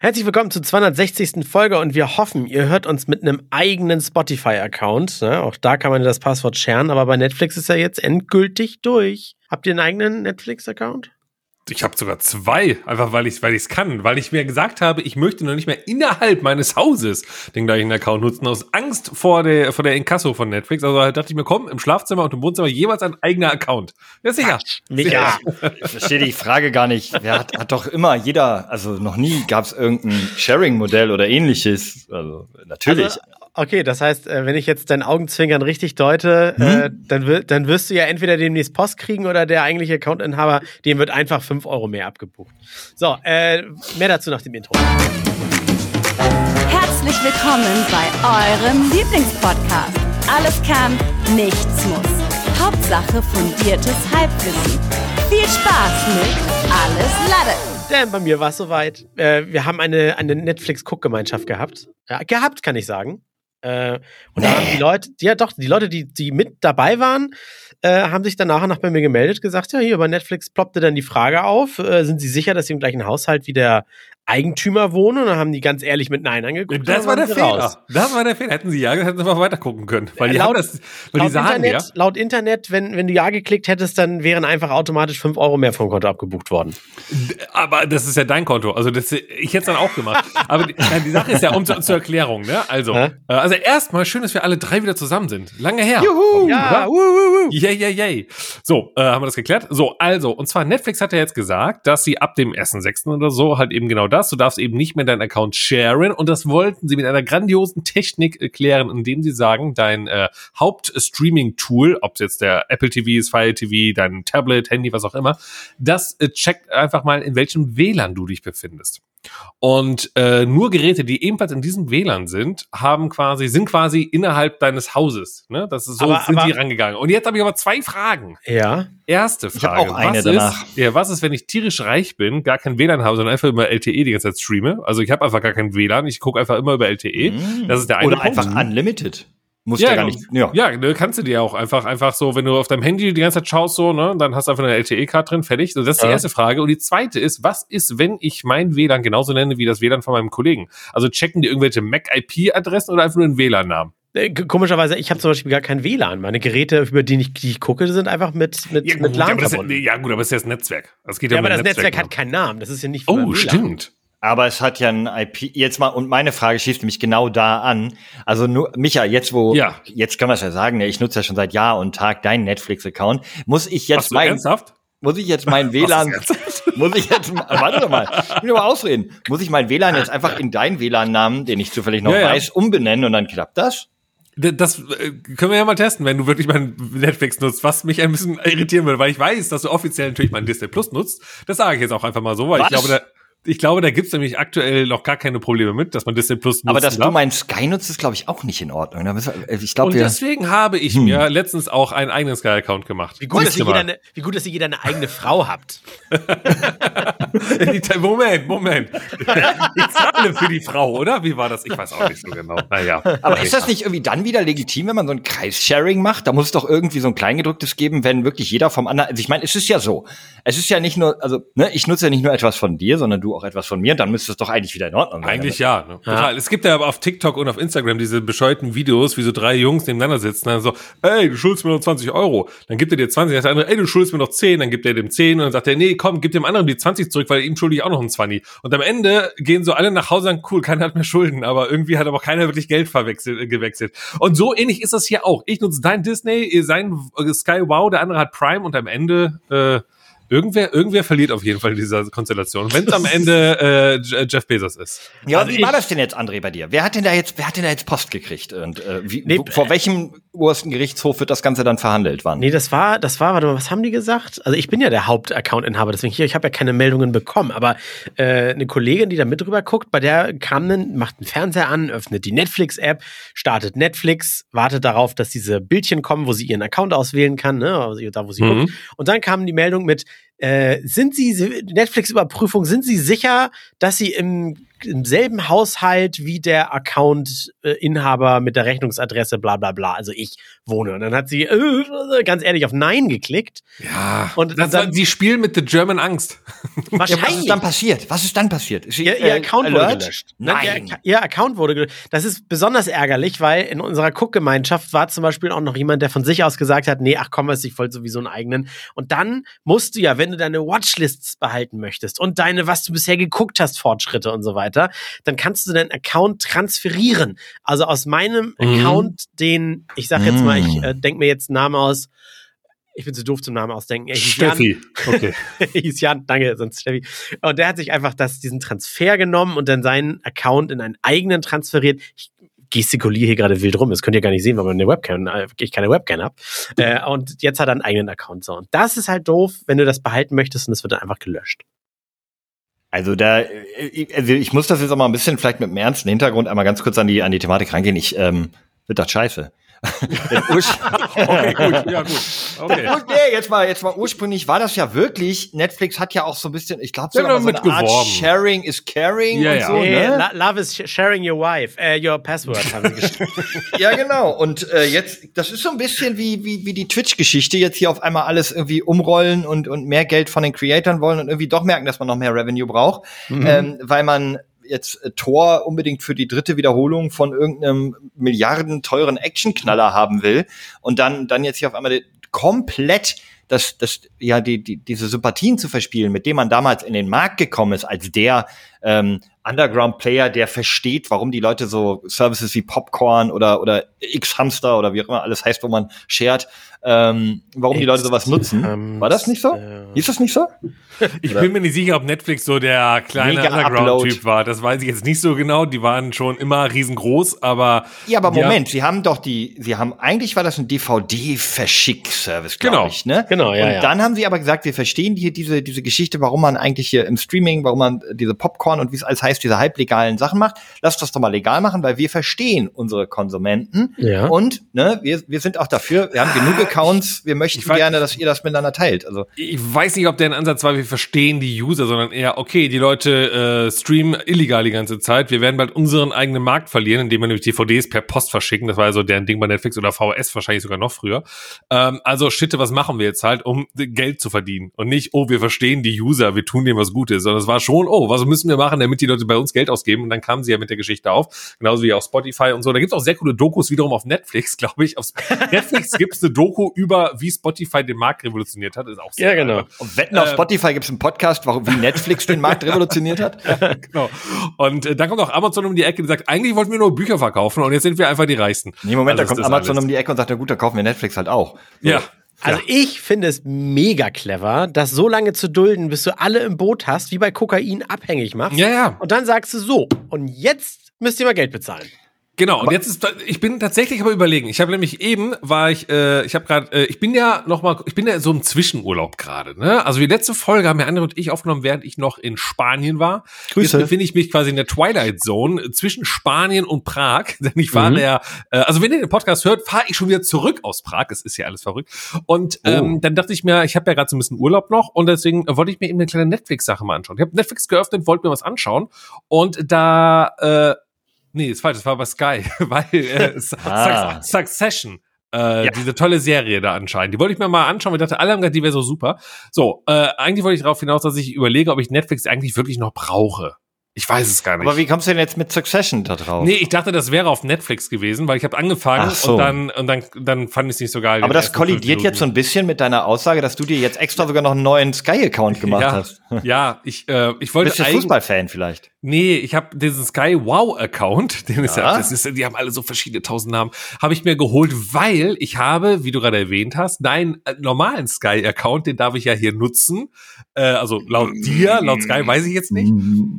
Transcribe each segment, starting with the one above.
Herzlich willkommen zur 260. Folge und wir hoffen, ihr hört uns mit einem eigenen Spotify-Account. Ne? Auch da kann man das Passwort scheren, aber bei Netflix ist er jetzt endgültig durch. Habt ihr einen eigenen Netflix-Account? Ich habe sogar zwei, einfach weil ich weil ich es kann, weil ich mir gesagt habe, ich möchte noch nicht mehr innerhalb meines Hauses den gleichen Account nutzen aus Angst vor der vor der Inkasso von Netflix. Also dachte ich mir, komm, im Schlafzimmer und im Wohnzimmer jeweils ein eigener Account. Ja sicher. Ja, ich verstehe die Frage gar nicht. Wer hat, hat doch immer jeder, also noch nie gab es irgendein Sharing-Modell oder ähnliches. Also natürlich. Also, Okay, das heißt, äh, wenn ich jetzt dein Augenzwinkern richtig deute, hm? äh, dann, dann wirst du ja entweder demnächst Post kriegen oder der eigentliche Accountinhaber, dem wird einfach 5 Euro mehr abgebucht. So, äh, mehr dazu nach dem Intro. Herzlich willkommen bei eurem Lieblingspodcast. Alles kann, nichts muss. Hauptsache fundiertes Halbwissen. Viel Spaß mit Alles Lade. Denn bei mir war es soweit. Äh, wir haben eine, eine Netflix-Guckgemeinschaft gehabt. Ja, gehabt, kann ich sagen. Äh, und nee. da haben die Leute, ja doch, die Leute, die, die mit dabei waren, äh, haben sich dann nachher noch bei mir gemeldet, gesagt, ja, hier bei Netflix ploppte dann die Frage auf, äh, sind Sie sicher, dass Sie im gleichen Haushalt wie der Eigentümer wohnen und dann haben die ganz ehrlich mit Nein angeguckt. Das war der Fehler. Raus. Das war der Fehler. Hätten sie ja, hätten sie einfach weiter gucken können. Weil die laut, haben das, weil die sagen Internet, ja. Laut Internet, wenn, wenn du Ja geklickt hättest, dann wären einfach automatisch fünf Euro mehr vom Konto abgebucht worden. Aber das ist ja dein Konto. Also das, ich hätte es dann auch gemacht. Aber die, die, Sache ist ja, um zu, zur Erklärung, ne? Also, Hä? Äh, also erstmal schön, dass wir alle drei wieder zusammen sind. Lange her. Juhu! Ja, wuh, wuh, wuh. Yay, yay, yay. So, äh, haben wir das geklärt? So, also, und zwar Netflix hat ja jetzt gesagt, dass sie ab dem 1.6. oder so halt eben genau das, du darfst eben nicht mehr deinen Account sharen und das wollten sie mit einer grandiosen Technik erklären, indem sie sagen, dein äh, Hauptstreaming-Tool, ob es jetzt der Apple TV ist, Fire TV, dein Tablet, Handy, was auch immer, das äh, checkt einfach mal, in welchem WLAN du dich befindest. Und äh, nur Geräte, die ebenfalls in diesem WLAN sind, haben quasi, sind quasi innerhalb deines Hauses. Ne? Das ist so aber, sind aber, die rangegangen. Und jetzt habe ich aber zwei Fragen. Ja. Erste Frage. Ich auch eine was danach. Ist, ja, was ist, wenn ich tierisch reich bin, gar kein WLAN habe, sondern einfach über LTE die ganze Zeit streame? Also ich habe einfach gar kein WLAN, ich gucke einfach immer über LTE. Mm. Das ist der eine Oder Punkt. einfach unlimited. Muss ja, ja gar nicht. Ja, ja ne, kannst du dir auch einfach, einfach so, wenn du auf deinem Handy die ganze Zeit schaust, so, ne, dann hast du einfach eine LTE-Card drin, fertig. So, das ist die ja. erste Frage. Und die zweite ist, was ist, wenn ich mein WLAN genauso nenne wie das WLAN von meinem Kollegen? Also checken die irgendwelche MAC-IP-Adressen oder einfach nur einen WLAN-Namen? Äh, komischerweise, ich habe zum Beispiel gar kein WLAN. Meine Geräte, über die ich, die ich gucke, sind einfach mit, mit, ja, mit LAN verbunden. Ja, gut, aber es ist ja das Netzwerk. Das geht ja, ja aber das Netzwerk, Netzwerk hat keinen Namen. Das ist ja nicht Oh, stimmt. Aber es hat ja ein IP. Jetzt mal, und meine Frage schießt nämlich genau da an. Also nur, Micha, jetzt wo, ja. jetzt können wir es ja sagen, ne, ich nutze ja schon seit Jahr und Tag deinen Netflix-Account. Muss ich jetzt mein, ernsthaft? muss ich jetzt mein WLAN, muss ich jetzt, warte doch mal, ich will mal ausreden. Muss ich mein WLAN jetzt einfach in deinen WLAN-Namen, den ich zufällig noch ja, weiß, ja. umbenennen und dann klappt das? Das äh, können wir ja mal testen, wenn du wirklich mein Netflix nutzt, was mich ein bisschen irritieren würde, weil ich weiß, dass du offiziell natürlich mein Disney Plus nutzt. Das sage ich jetzt auch einfach mal so, weil was? ich glaube, ich glaube, da gibt's nämlich aktuell noch gar keine Probleme mit, dass man Disney Plus nutzt. Aber dass darf. du meinen Sky nutzt, ist, glaube ich, auch nicht in Ordnung. Ich glaub, Und deswegen habe ich hm. mir letztens auch einen eigenen Sky-Account gemacht. Wie gut, dass ihr jeder eine, wie gut, dass ihr jeder eine eigene Frau habt. Moment, Moment. Ich zahle für die Frau, oder? Wie war das? Ich weiß auch nicht so genau. Naja. Aber ist das nicht irgendwie dann wieder legitim, wenn man so ein Kreissharing macht? Da muss es doch irgendwie so ein Kleingedrücktes geben, wenn wirklich jeder vom anderen. Also ich meine, es ist ja so. Es ist ja nicht nur, also, ne, ich nutze ja nicht nur etwas von dir, sondern du auch etwas von mir, dann müsste es doch eigentlich wieder in Ordnung sein. Eigentlich ja, ne? ja. Es gibt ja aber auf TikTok und auf Instagram diese bescheuerten Videos, wie so drei Jungs nebeneinander sitzen, dann so, ey, du schuldest mir noch 20 Euro. Dann gibt er dir 20, dann sagt der andere, ey, du schuldest mir noch 10, dann gibt er dem 10 und dann sagt er, nee, komm, gib dem anderen die 20 zurück, weil ihm schulde ich auch noch ein 20. Und am Ende gehen so alle nach Hause und sagen, cool, keiner hat mehr Schulden, aber irgendwie hat aber keiner wirklich Geld verwechselt, äh, gewechselt. Und so ähnlich ist das hier auch. Ich nutze dein Disney, sein Sky Wow, der andere hat Prime und am Ende, äh, Irgendwer, irgendwer verliert auf jeden Fall in dieser Konstellation, wenn es am Ende äh, Jeff Bezos ist. Ja, also wie war das denn jetzt, André, bei dir? Wer hat denn da jetzt, wer hat denn da jetzt Post gekriegt? Und äh, wie, nee, vor welchem obersten Gerichtshof wird das Ganze dann verhandelt? Wann? Nee, das war, das war, warte mal, was haben die gesagt? Also ich bin ja der Hauptaccount-Inhaber, deswegen hier, ich habe ja keine Meldungen bekommen, aber äh, eine Kollegin, die da mit drüber guckt, bei der kam dann, macht einen Fernseher an, öffnet die Netflix-App, startet Netflix, wartet darauf, dass diese Bildchen kommen, wo sie ihren Account auswählen kann, ne, da wo sie mhm. guckt. Und dann kam die Meldung mit äh, sind Sie, Netflix-Überprüfung, sind Sie sicher, dass Sie im, im selben Haushalt wie der Account-Inhaber mit der Rechnungsadresse bla bla bla, also ich wohne. Und dann hat sie äh, ganz ehrlich auf Nein geklickt. Ja. Und das dann- war, sie spielen mit The German Angst. Ja, was Wahrscheinlich. ist dann passiert? Was ist dann passiert? Ist Ihr, ihr äh, Account wurde Alert? gelöscht. Nein. Ihr, ihr Account wurde gelöscht. Das ist besonders ärgerlich, weil in unserer Cook-Gemeinschaft war zum Beispiel auch noch jemand, der von sich aus gesagt hat, nee, ach komm, ich wollte sowieso einen eigenen. Und dann musst du ja, wenn du deine Watchlists behalten möchtest und deine, was du bisher geguckt hast, Fortschritte und so weiter, dann kannst du deinen Account transferieren. Also aus meinem Mhm. Account, den, ich sag jetzt mal, ich Mhm. äh, denk mir jetzt einen Namen aus. Ich bin zu doof zum Namen ausdenken. Jan, Steffi. Okay. hieß Jan, danke, sonst Steffi. Und der hat sich einfach das, diesen Transfer genommen und dann seinen Account in einen eigenen transferiert. Ich gestikuliere hier gerade wild rum, das könnt ihr gar nicht sehen, weil man eine Webcam, äh, ich keine Webcam habe. Äh, und jetzt hat er einen eigenen Account so. Und das ist halt doof, wenn du das behalten möchtest und es wird dann einfach gelöscht. Also da, äh, also ich muss das jetzt auch mal ein bisschen vielleicht mit einem ernsten Hintergrund einmal ganz kurz an die, an die Thematik rangehen. Ich, ähm, wird das scheiße. Okay, gut. Ja, gut. Okay. Und nee, jetzt mal, jetzt mal ursprünglich war das ja wirklich, Netflix hat ja auch so ein bisschen, ich glaube sogar so eine Art mitgeworben. Sharing is caring Ja, und ja. so, ne? lo- Love is sh- sharing your wife, äh, your password, haben sie geschrieben. Ja, genau. Und äh, jetzt, das ist so ein bisschen wie, wie, wie die Twitch-Geschichte, jetzt hier auf einmal alles irgendwie umrollen und, und mehr Geld von den Creatoren wollen und irgendwie doch merken, dass man noch mehr Revenue braucht, ähm, weil man jetzt äh, Tor unbedingt für die dritte Wiederholung von irgendeinem milliardenteuren Actionknaller haben will und dann, dann jetzt hier auf einmal komplett das, das, ja, die, die, diese Sympathien zu verspielen, mit dem man damals in den Markt gekommen ist, als der ähm, Underground-Player, der versteht, warum die Leute so Services wie Popcorn oder, oder X-Hamster oder wie auch immer alles heißt, wo man shared, ähm, warum die Leute sowas nutzen. War das nicht so? Hamster. Ist das nicht so? Ich bin mir nicht sicher, ob Netflix so der kleine Underground-Typ war. Das weiß ich jetzt nicht so genau. Die waren schon immer riesengroß, aber. Ja, aber Moment, sie haben doch die, sie haben, eigentlich war das ein DVD-Verschick-Service, glaube Genau. ich, ne? Genau, ja, Und ja. dann haben sie aber gesagt, wir verstehen hier diese, diese Geschichte, warum man eigentlich hier im Streaming, warum man diese Popcorn und wie es alles heißt, diese halblegalen Sachen macht. Lasst das doch mal legal machen, weil wir verstehen unsere Konsumenten. Ja. Und, ne, wir, wir sind auch dafür, wir haben genug Accounts, wir möchten Ich weiß- gerne, dass ihr das miteinander teilt. Also, Ich weiß nicht, ob der Ansatz war, wir verstehen die User, sondern eher, okay, die Leute äh, streamen illegal die ganze Zeit. Wir werden bald unseren eigenen Markt verlieren, indem wir nämlich DVDs per Post verschicken. Das war ja so deren Ding bei Netflix oder VHS wahrscheinlich sogar noch früher. Ähm, also, Schitte, was machen wir jetzt halt, um Geld zu verdienen? Und nicht, oh, wir verstehen die User, wir tun denen was Gutes, sondern es war schon, oh, was müssen wir machen, damit die Leute bei uns Geld ausgeben? Und dann kamen sie ja mit der Geschichte auf, genauso wie auf Spotify und so. Da gibt's auch sehr coole Dokus wiederum auf Netflix, glaube ich. Auf Netflix gibt's eine Doku über, wie Spotify den Markt revolutioniert hat. Ist auch sehr Ja, genau. und wetten auf Ähm. Spotify gibt's einen Podcast, warum, wie Netflix den Markt revolutioniert hat. genau. Und äh, dann kommt auch Amazon um die Ecke und sagt, eigentlich wollten wir nur Bücher verkaufen und jetzt sind wir einfach die Reichsten. Nee, Moment, Also da kommt Amazon alles. um die Ecke und sagt, na gut, da kaufen wir Netflix halt auch. So. Ja. Also ich finde es mega clever, das so lange zu dulden, bis du alle im Boot hast, wie bei Kokain abhängig machst. Ja, ja. Und dann sagst du so, und jetzt müsst ihr mal Geld bezahlen. Genau, und jetzt ist, ich bin tatsächlich aber überlegen. Ich habe nämlich eben, war ich, äh, ich habe gerade, äh, ich bin ja noch mal, ich bin ja so im Zwischenurlaub gerade. Ne? Also die letzte Folge haben ja andere und ich aufgenommen, während ich noch in Spanien war. Grüße. Jetzt befinde ich mich quasi in der Twilight Zone zwischen Spanien und Prag. Denn ich war Mhm. ja, äh, also wenn ihr den Podcast hört, fahre ich schon wieder zurück aus Prag. Es ist ja alles verrückt. Und ähm, dann dachte ich mir, ich habe ja gerade so ein bisschen Urlaub noch und deswegen wollte ich mir eben eine kleine Netflix-Sache mal anschauen. Ich habe Netflix geöffnet, wollte mir was anschauen und da äh, Nee, ist falsch, das war bei Sky, weil äh, Ah. Suc- Succession, äh, Ja. diese tolle Serie da anscheinend, die wollte ich mir mal anschauen, weil ich dachte, alle haben gesagt, die wäre so super. So, äh, eigentlich wollte ich darauf hinaus, dass ich überlege, ob ich Netflix eigentlich wirklich noch brauche. Ich weiß es gar nicht. Aber wie kommst du denn jetzt mit Succession da drauf? nee, ich dachte, das wäre auf Netflix gewesen, weil ich habe angefangen so. und dann und dann dann fand ich es nicht so geil. Aber das kollidiert jetzt so ein bisschen mit deiner Aussage, dass du dir jetzt extra sogar noch einen neuen Sky-Account gemacht ja, hast. ja, ich äh, ich wollte Bist du Fußballfan vielleicht? Nee, ich habe diesen Sky Wow Account, den ist ja, Ja. das ist, die haben alle so verschiedene tausend Namen, habe ich mir geholt, weil ich habe, wie du gerade erwähnt hast, deinen äh, normalen Sky Account, den darf ich ja hier nutzen, äh, also laut dir, laut Sky weiß ich jetzt nicht,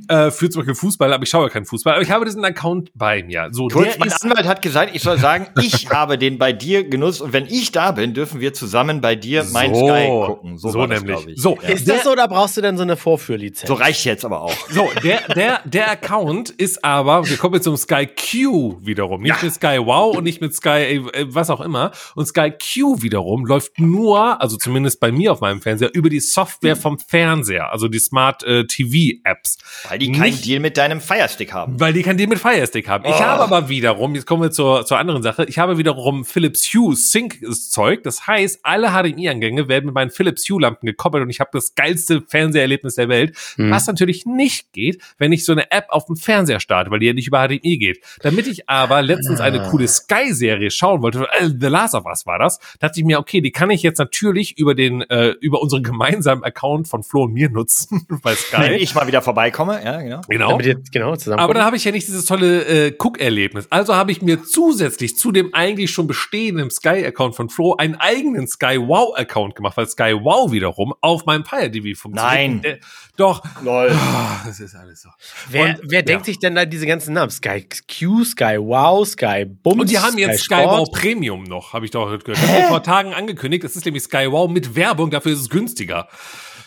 äh, für für zum Beispiel Fußball, aber ich schaue keinen Fußball, aber ich habe diesen Account bei mir. So, Kurz, der mein Anwalt hat gesagt, ich soll sagen, ich habe den bei dir genutzt und wenn ich da bin, dürfen wir zusammen bei dir mein So. Sky gucken. So war das, nämlich. So. Ja. Ist das so oder brauchst du denn so eine Vorführlizenz? So reicht jetzt aber auch. so, der, der, der Account ist aber, wir kommen jetzt zum Sky Q wiederum. Nicht mit Sky Wow und nicht mit Sky, äh, was auch immer. Und Sky Q wiederum läuft nur, also zumindest bei mir auf meinem Fernseher, über die Software vom Fernseher, also die Smart äh, TV Apps. Weil die keinen Nicht- Deal mit deinem Firestick haben. Weil die kein Deal mit Fire Stick haben. Ich Oh. habe aber wiederum, jetzt kommen wir zur, zur anderen Sache, ich habe wiederum Philips Hue Sync Zeug. Das heißt, alle HDMI-Eingänge werden mit meinen Philips Hue Lampen gekoppelt und ich habe das geilste Fernseherlebnis der Welt. Mhm. Was natürlich nicht geht, wenn ich so eine App auf dem Fernseher starte, weil die ja nicht über HDMI geht. Damit ich aber letztens eine Ah. coole Sky-Serie schauen wollte, äh, The Last of Us war das, dachte ich mir, okay, die kann ich jetzt natürlich über den, äh, über unseren gemeinsamen Account von Flo und mir nutzen, bei Wenn Sky. ich mal wieder vorbeikomme, ja, genau. Genau. Damit ihr genau zusammen. Aber dann habe ich ja nicht dieses tolle äh, Cook-Erlebnis. Also habe ich mir zusätzlich zu dem eigentlich schon bestehenden Sky-Account von Flo einen eigenen Sky Wow-Account gemacht, weil Sky Wow wiederum auf meinem Fire TV funktioniert. Nein. Doch. Lol. Ah, das ist alles so. wer und- wer ja. denkt sich denn da diese ganzen Namen? Sky Q, Sky Wow, Sky Bums. Und die haben jetzt Sky, Sport. Wow Premium noch, habe ich doch gehört. Das wurde vor Tagen angekündigt. Das ist nämlich Sky Wow mit Werbung, dafür ist es günstiger.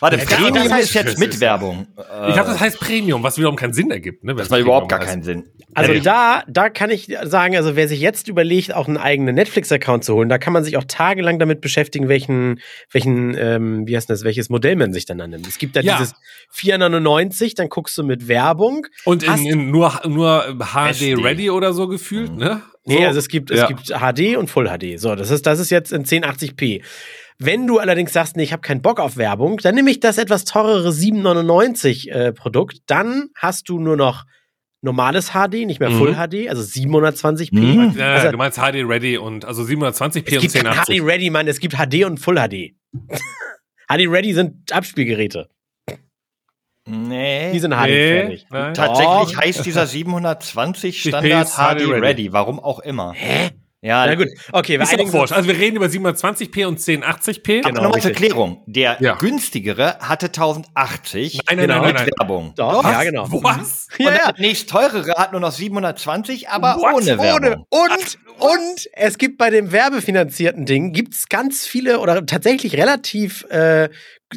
Warte, Ja, Premium das heißt- ist jetzt mit Werbung. Ich glaube, das heißt Premium, was wiederum keinen Sinn ergibt. Ne, Das macht überhaupt gar keinen Sinn. Also Ja, da, da kann ich sagen, also wer sich jetzt überlegt, auch einen eigenen Netflix-Account zu holen, da kann man sich auch tagelang damit beschäftigen, welchen, welchen, ähm, wie heißt das, welches Modell man sich dann annimmt. Es gibt da Ja. dieses 4,99, dann guckst du mit Werbung. Und in, in nur, nur HD SD. Ready oder so gefühlt, ne? Nee, so. also es gibt, es Ja. gibt HD und Full HD. So, das ist, das ist jetzt in 1080p. Wenn du allerdings sagst, nee, ich habe keinen Bock auf Werbung, dann nehme ich das etwas teurere 7,99 äh, Produkt. Dann hast du nur noch normales HD, nicht mehr Mhm. Full HD, also 720p. Mhm. Ja, Also- du meinst HD Ready und also 720p Es und gibt kein 1080. HD Ready, Mann, es gibt HD und Full HD. HD Ready sind Abspielgeräte. Nee. Die sind HD-fähig. nein. Tatsächlich heißt dieser 720 Standard HD HD Ready. Ready. Warum auch immer. Hä? Ja, Na gut, okay, wir Ist einigen auch wurscht. uns. Also wir reden über 720p und 1080p. Aber Genau, nochmal zur. Klärung. Der Ja. günstigere hatte 1080 Nein, nein, Genau. nein, mit nein, nein. Werbung. Doch, Was? ja, genau. Was? Und Ja, ja. der nächst teurere hat nur noch 720, aber What? ohne Werbung. Und, und es gibt bei dem werbefinanzierten Ding gibt's ganz viele oder tatsächlich relativ äh,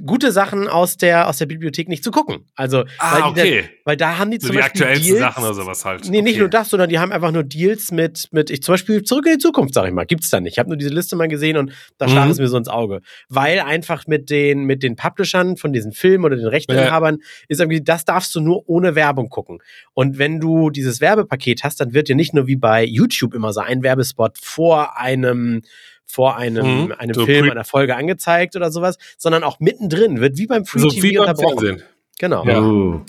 gute Sachen aus der, aus der Bibliothek nicht zu gucken. Also, Ah, weil, die okay. da, weil da haben die So zum die Beispiel aktuellsten Deals, Sachen oder sowas halt. Nee, nicht Okay. nur das, sondern die haben einfach nur Deals mit, mit ich zum Beispiel Zurück in die Zukunft, sag ich mal. Gibt's da nicht. Ich habe nur diese Liste mal gesehen und da stach Mhm. es mir so ins Auge. Weil einfach mit den, mit den Publishern von diesen Filmen oder den Rechteinhabern ist irgendwie, das darfst du nur ohne Werbung gucken. Und wenn du dieses Werbepaket hast, dann wird dir nicht nur wie bei YouTube immer so ein Werbespot vor einem vor einem, Mhm. einem So Film, einer Folge angezeigt oder sowas, sondern auch mittendrin wird wie beim Free So TV wie beim unterbrochen. Fernsehen. Genau. Ja. Uh.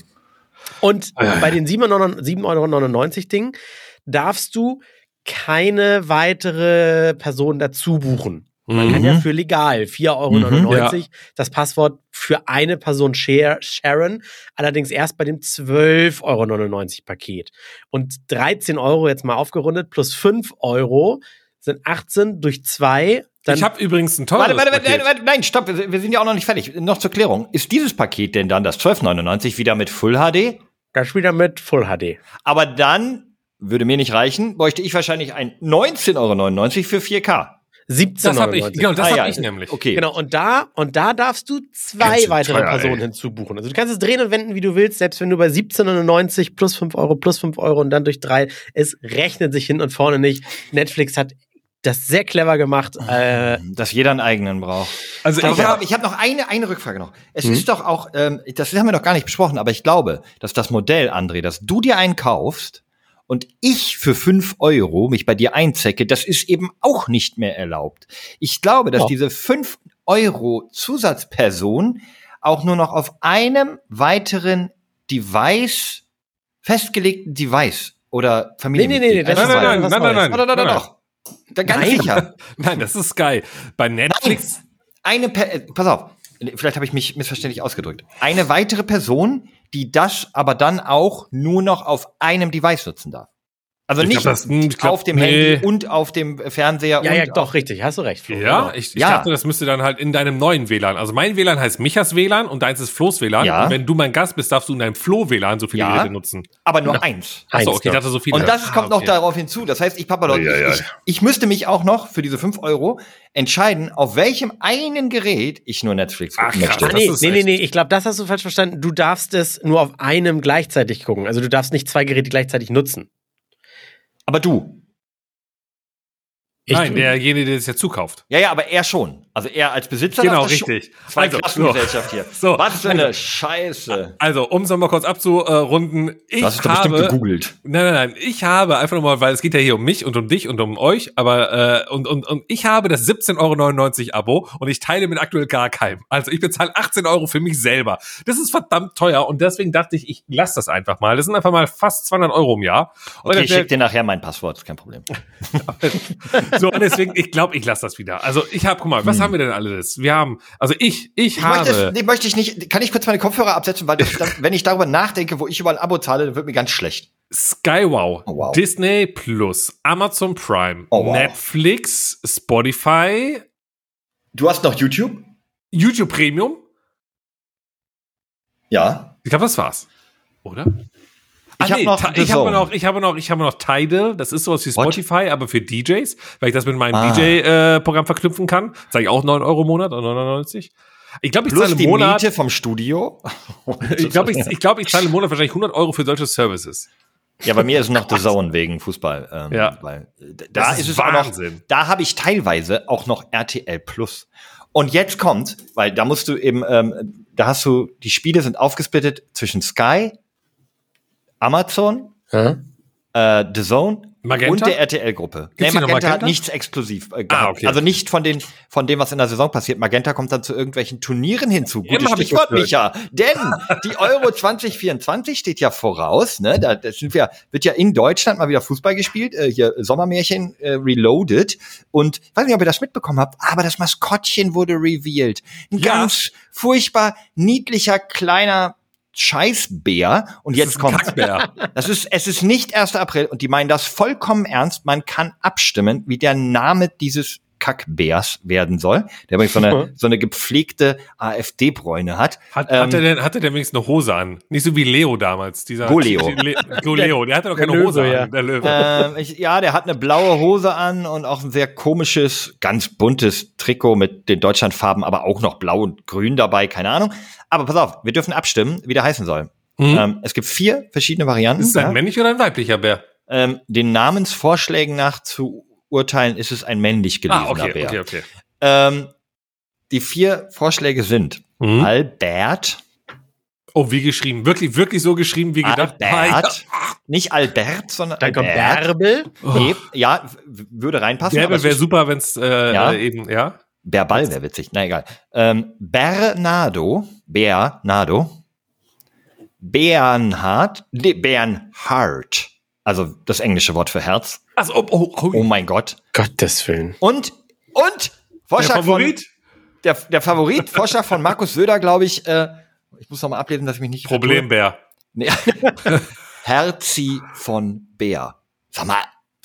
Und Ah. bei den 7,99 Euro Ding darfst du keine weitere Person dazu buchen. Man kann ja Mhm. für legal 4,99 Euro Mhm, das Passwort für eine Person share, sharen, allerdings erst bei dem 12,99 Euro Paket. Und 13 Euro jetzt mal aufgerundet plus 5 Euro sind 18 durch 2. Dann ich habe übrigens ein teures Warte, warte, warte, Paket. warte, nein, stopp, wir sind ja auch noch nicht fertig. Noch zur Klärung. Ist dieses Paket denn dann das 12,99 wieder mit Full HD? das wieder mit Full HD. Aber dann würde mir nicht reichen, bräuchte ich wahrscheinlich ein 19,99 Euro für 4K. 17,99 Das habe ich, genau, das Ah, habe ja, ich nämlich. Okay. Genau, und da, und da darfst du Ganz zwei schön weitere teuer, Personen ey. hinzubuchen. Also du kannst es drehen und wenden, wie du willst, selbst wenn du bei 17,99 plus 5 Euro plus 5 Euro und dann durch drei, es rechnet sich hin und vorne nicht. Netflix hat das sehr clever gemacht. Äh, Dass jeder einen eigenen braucht. Also ich ich habe hab noch eine, eine Rückfrage noch. Es Mhm. ist doch auch, ähm, das haben wir noch gar nicht besprochen, aber ich glaube, dass das Modell, André, dass du dir einen kaufst und ich für 5 Euro mich bei dir einzecke, das ist eben auch nicht mehr erlaubt. Ich glaube, dass Oh. diese 5 Euro Zusatzperson auch nur noch auf einem weiteren Device, festgelegten Device oder Familie. Nee, nee, nee, das Nein, ist nein, nein, was nein, nein, Neues. nein. Doch, doch, doch, nein, doch. Da ganz Nein. sicher. Nein, das ist geil. Bei Netflix. eine, Per- äh, pass auf, vielleicht habe ich mich missverständlich ausgedrückt. Eine weitere Person, die das aber dann auch nur noch auf einem Device nutzen darf. Also Ich nicht glaub, das- hm, ich glaub, auf dem nee. Handy und auf dem Fernseher. Ja, und ja, doch, richtig, hast du recht. Flo. Ja, Genau. ich, ich Ja. dachte, das müsste dann halt in deinem neuen WLAN. Also mein WLAN heißt Michas WLAN und deins ist Flo's WLAN. Ja. Und wenn du mein Gast bist, darfst du in deinem Flo WLAN so viele Ja. Geräte nutzen. aber nur eins. Achso, Eins okay, ich noch. dachte so viele. Und das Ah, kommt noch okay. darauf hinzu. Das heißt, ich Papa ui. ich, ich müsste mich auch noch für diese 5 Euro entscheiden, auf welchem einen Gerät ich nur Netflix Ach, möchte. Ah, Das nee, nee, nee, nee, ich glaube, das hast du falsch verstanden. Du darfst es nur auf einem gleichzeitig gucken. Also du darfst nicht zwei Geräte gleichzeitig nutzen. Aber du. Ich, Nein, derjenige, der es ja zukauft. Ja, ja, aber er schon. Also er als Besitzer. Genau, das richtig. Zwei Also, Klassengesellschaft hier. So. Was für eine Scheiße. Also, um es nochmal kurz abzurunden. Ich hast es doch bestimmt habe, gegoogelt. Nein, nein, nein. Ich habe einfach nochmal, weil es geht ja hier um mich und um dich und um euch, aber äh, und, und, und ich habe das 17,99 Euro Abo und ich teile mit aktuell gar keinem. Also ich bezahle 18 Euro für mich selber. Das ist verdammt teuer und deswegen dachte ich, ich lasse das einfach mal. Das sind einfach mal fast 200 Euro im Jahr. Und Okay, ich schicke dir nachher mein Passwort, ist kein Problem. so, und deswegen, ich glaube, ich lasse das wieder. Also ich habe, guck mal, was haben wir denn alles? Wir haben, also ich, ich, Hm. Ich möchte, habe. es, nee, möchte ich nicht. Kann ich kurz meine Kopfhörer absetzen, weil dann, wenn ich darüber nachdenke, wo ich überall ein Abo zahle, dann wird mir ganz schlecht. SkyWow, Oh, wow. Disney Plus, Amazon Prime, Oh, wow. Netflix, Spotify, Du hast noch YouTube? YouTube Premium. Ja. Ich glaube, das war's. Oder? Ich hab noch Ti- The ich habe Zone. noch, ich habe noch, ich habe noch Tidal. Das ist sowas wie What? Spotify, aber für DJs, weil ich das mit meinem Ah. DJ-Programm verknüpfen kann. Zahle ich auch 9 Euro im Monat oder 99. Ich glaube, ich Plus zahle im Monat. Miete vom Studio. Ich glaube, ich, ich, glaub, ich zahle im Monat wahrscheinlich 100 Euro für solche Services. Ja, bei mir ist noch The Zone wegen Fußball. Ähm, Ja. Weil, äh, da Das ist, ist es auch noch, Wahnsinn. da habe ich teilweise auch noch RTL Plus. Und jetzt kommt, weil da musst du eben, ähm, da hast du, die Spiele sind aufgesplittet zwischen Sky, Amazon, Hä? äh, The Zone Magenta? und der RTL-Gruppe. Nee, Magenta, Magenta? hat nichts exklusiv äh, gehabt. Ah, okay. Also nicht von den, von dem, was in der Saison passiert. Magenta kommt dann zu irgendwelchen Turnieren hinzu. Immer Gutes Stichwort. Micha. Denn die Euro 2024 steht ja voraus. Ne? Da, da sind wir, wird ja in Deutschland mal wieder Fußball gespielt. Äh, hier Sommermärchen äh, Reloaded. Und ich weiß nicht, ob ihr das mitbekommen habt, aber das Maskottchen wurde revealed. Ein Ja. ganz furchtbar niedlicher kleiner Scheißbär. Und Das jetzt kommt das ist, es ist nicht 1. April und die meinen das vollkommen ernst. Man kann abstimmen, wie der Name dieses Kackbärs werden soll, der übrigens so eine, so eine gepflegte AfD-Bräune hat. Hat, Ähm, hat, er denn, hat er denn wenigstens eine Hose an? Nicht so wie Leo damals. Dieser Goleo. Le, Goleo, der hatte doch Der keine Löwe, Hose ja. an. Der Löwe. ähm, ich, ja, der hat eine blaue Hose an und auch ein sehr komisches, ganz buntes Trikot mit den Deutschlandfarben, aber auch noch blau und grün dabei, keine Ahnung. Aber pass auf, wir dürfen abstimmen, wie der heißen soll. Hm? Ähm, es gibt vier verschiedene Varianten. ist es ein ja. männlicher oder ein weiblicher Bär? ähm, den Namensvorschlägen nach zu urteilen, ist es ein männlich gelesener Ah, okay, Bär. okay, okay. Ähm, die vier Vorschläge sind Hm? Albert, Oh, wie geschrieben. Wirklich, wirklich so geschrieben, wie gedacht. Albert, nicht Albert, sondern Dann. Bärbel. Nee, ja, würde reinpassen. Bärbel wäre super, wenn es äh, Ja. äh, eben, ja. Bärbal wäre witzig, na egal. Ähm, Bernardo, Bernardo, Bernhard, Bernhard, also das englische Wort für Herz. Also, oh, oh, oh. Oh mein Gott. Gottes Willen. Und, und, Der Vorschlag Favorit? von, der, der Favorit, Vorschlag von Markus Söder, glaube ich, äh, ich muss noch mal ablesen, dass ich mich nicht. Problembär. Nee. Herzi von Bär. Sag mal,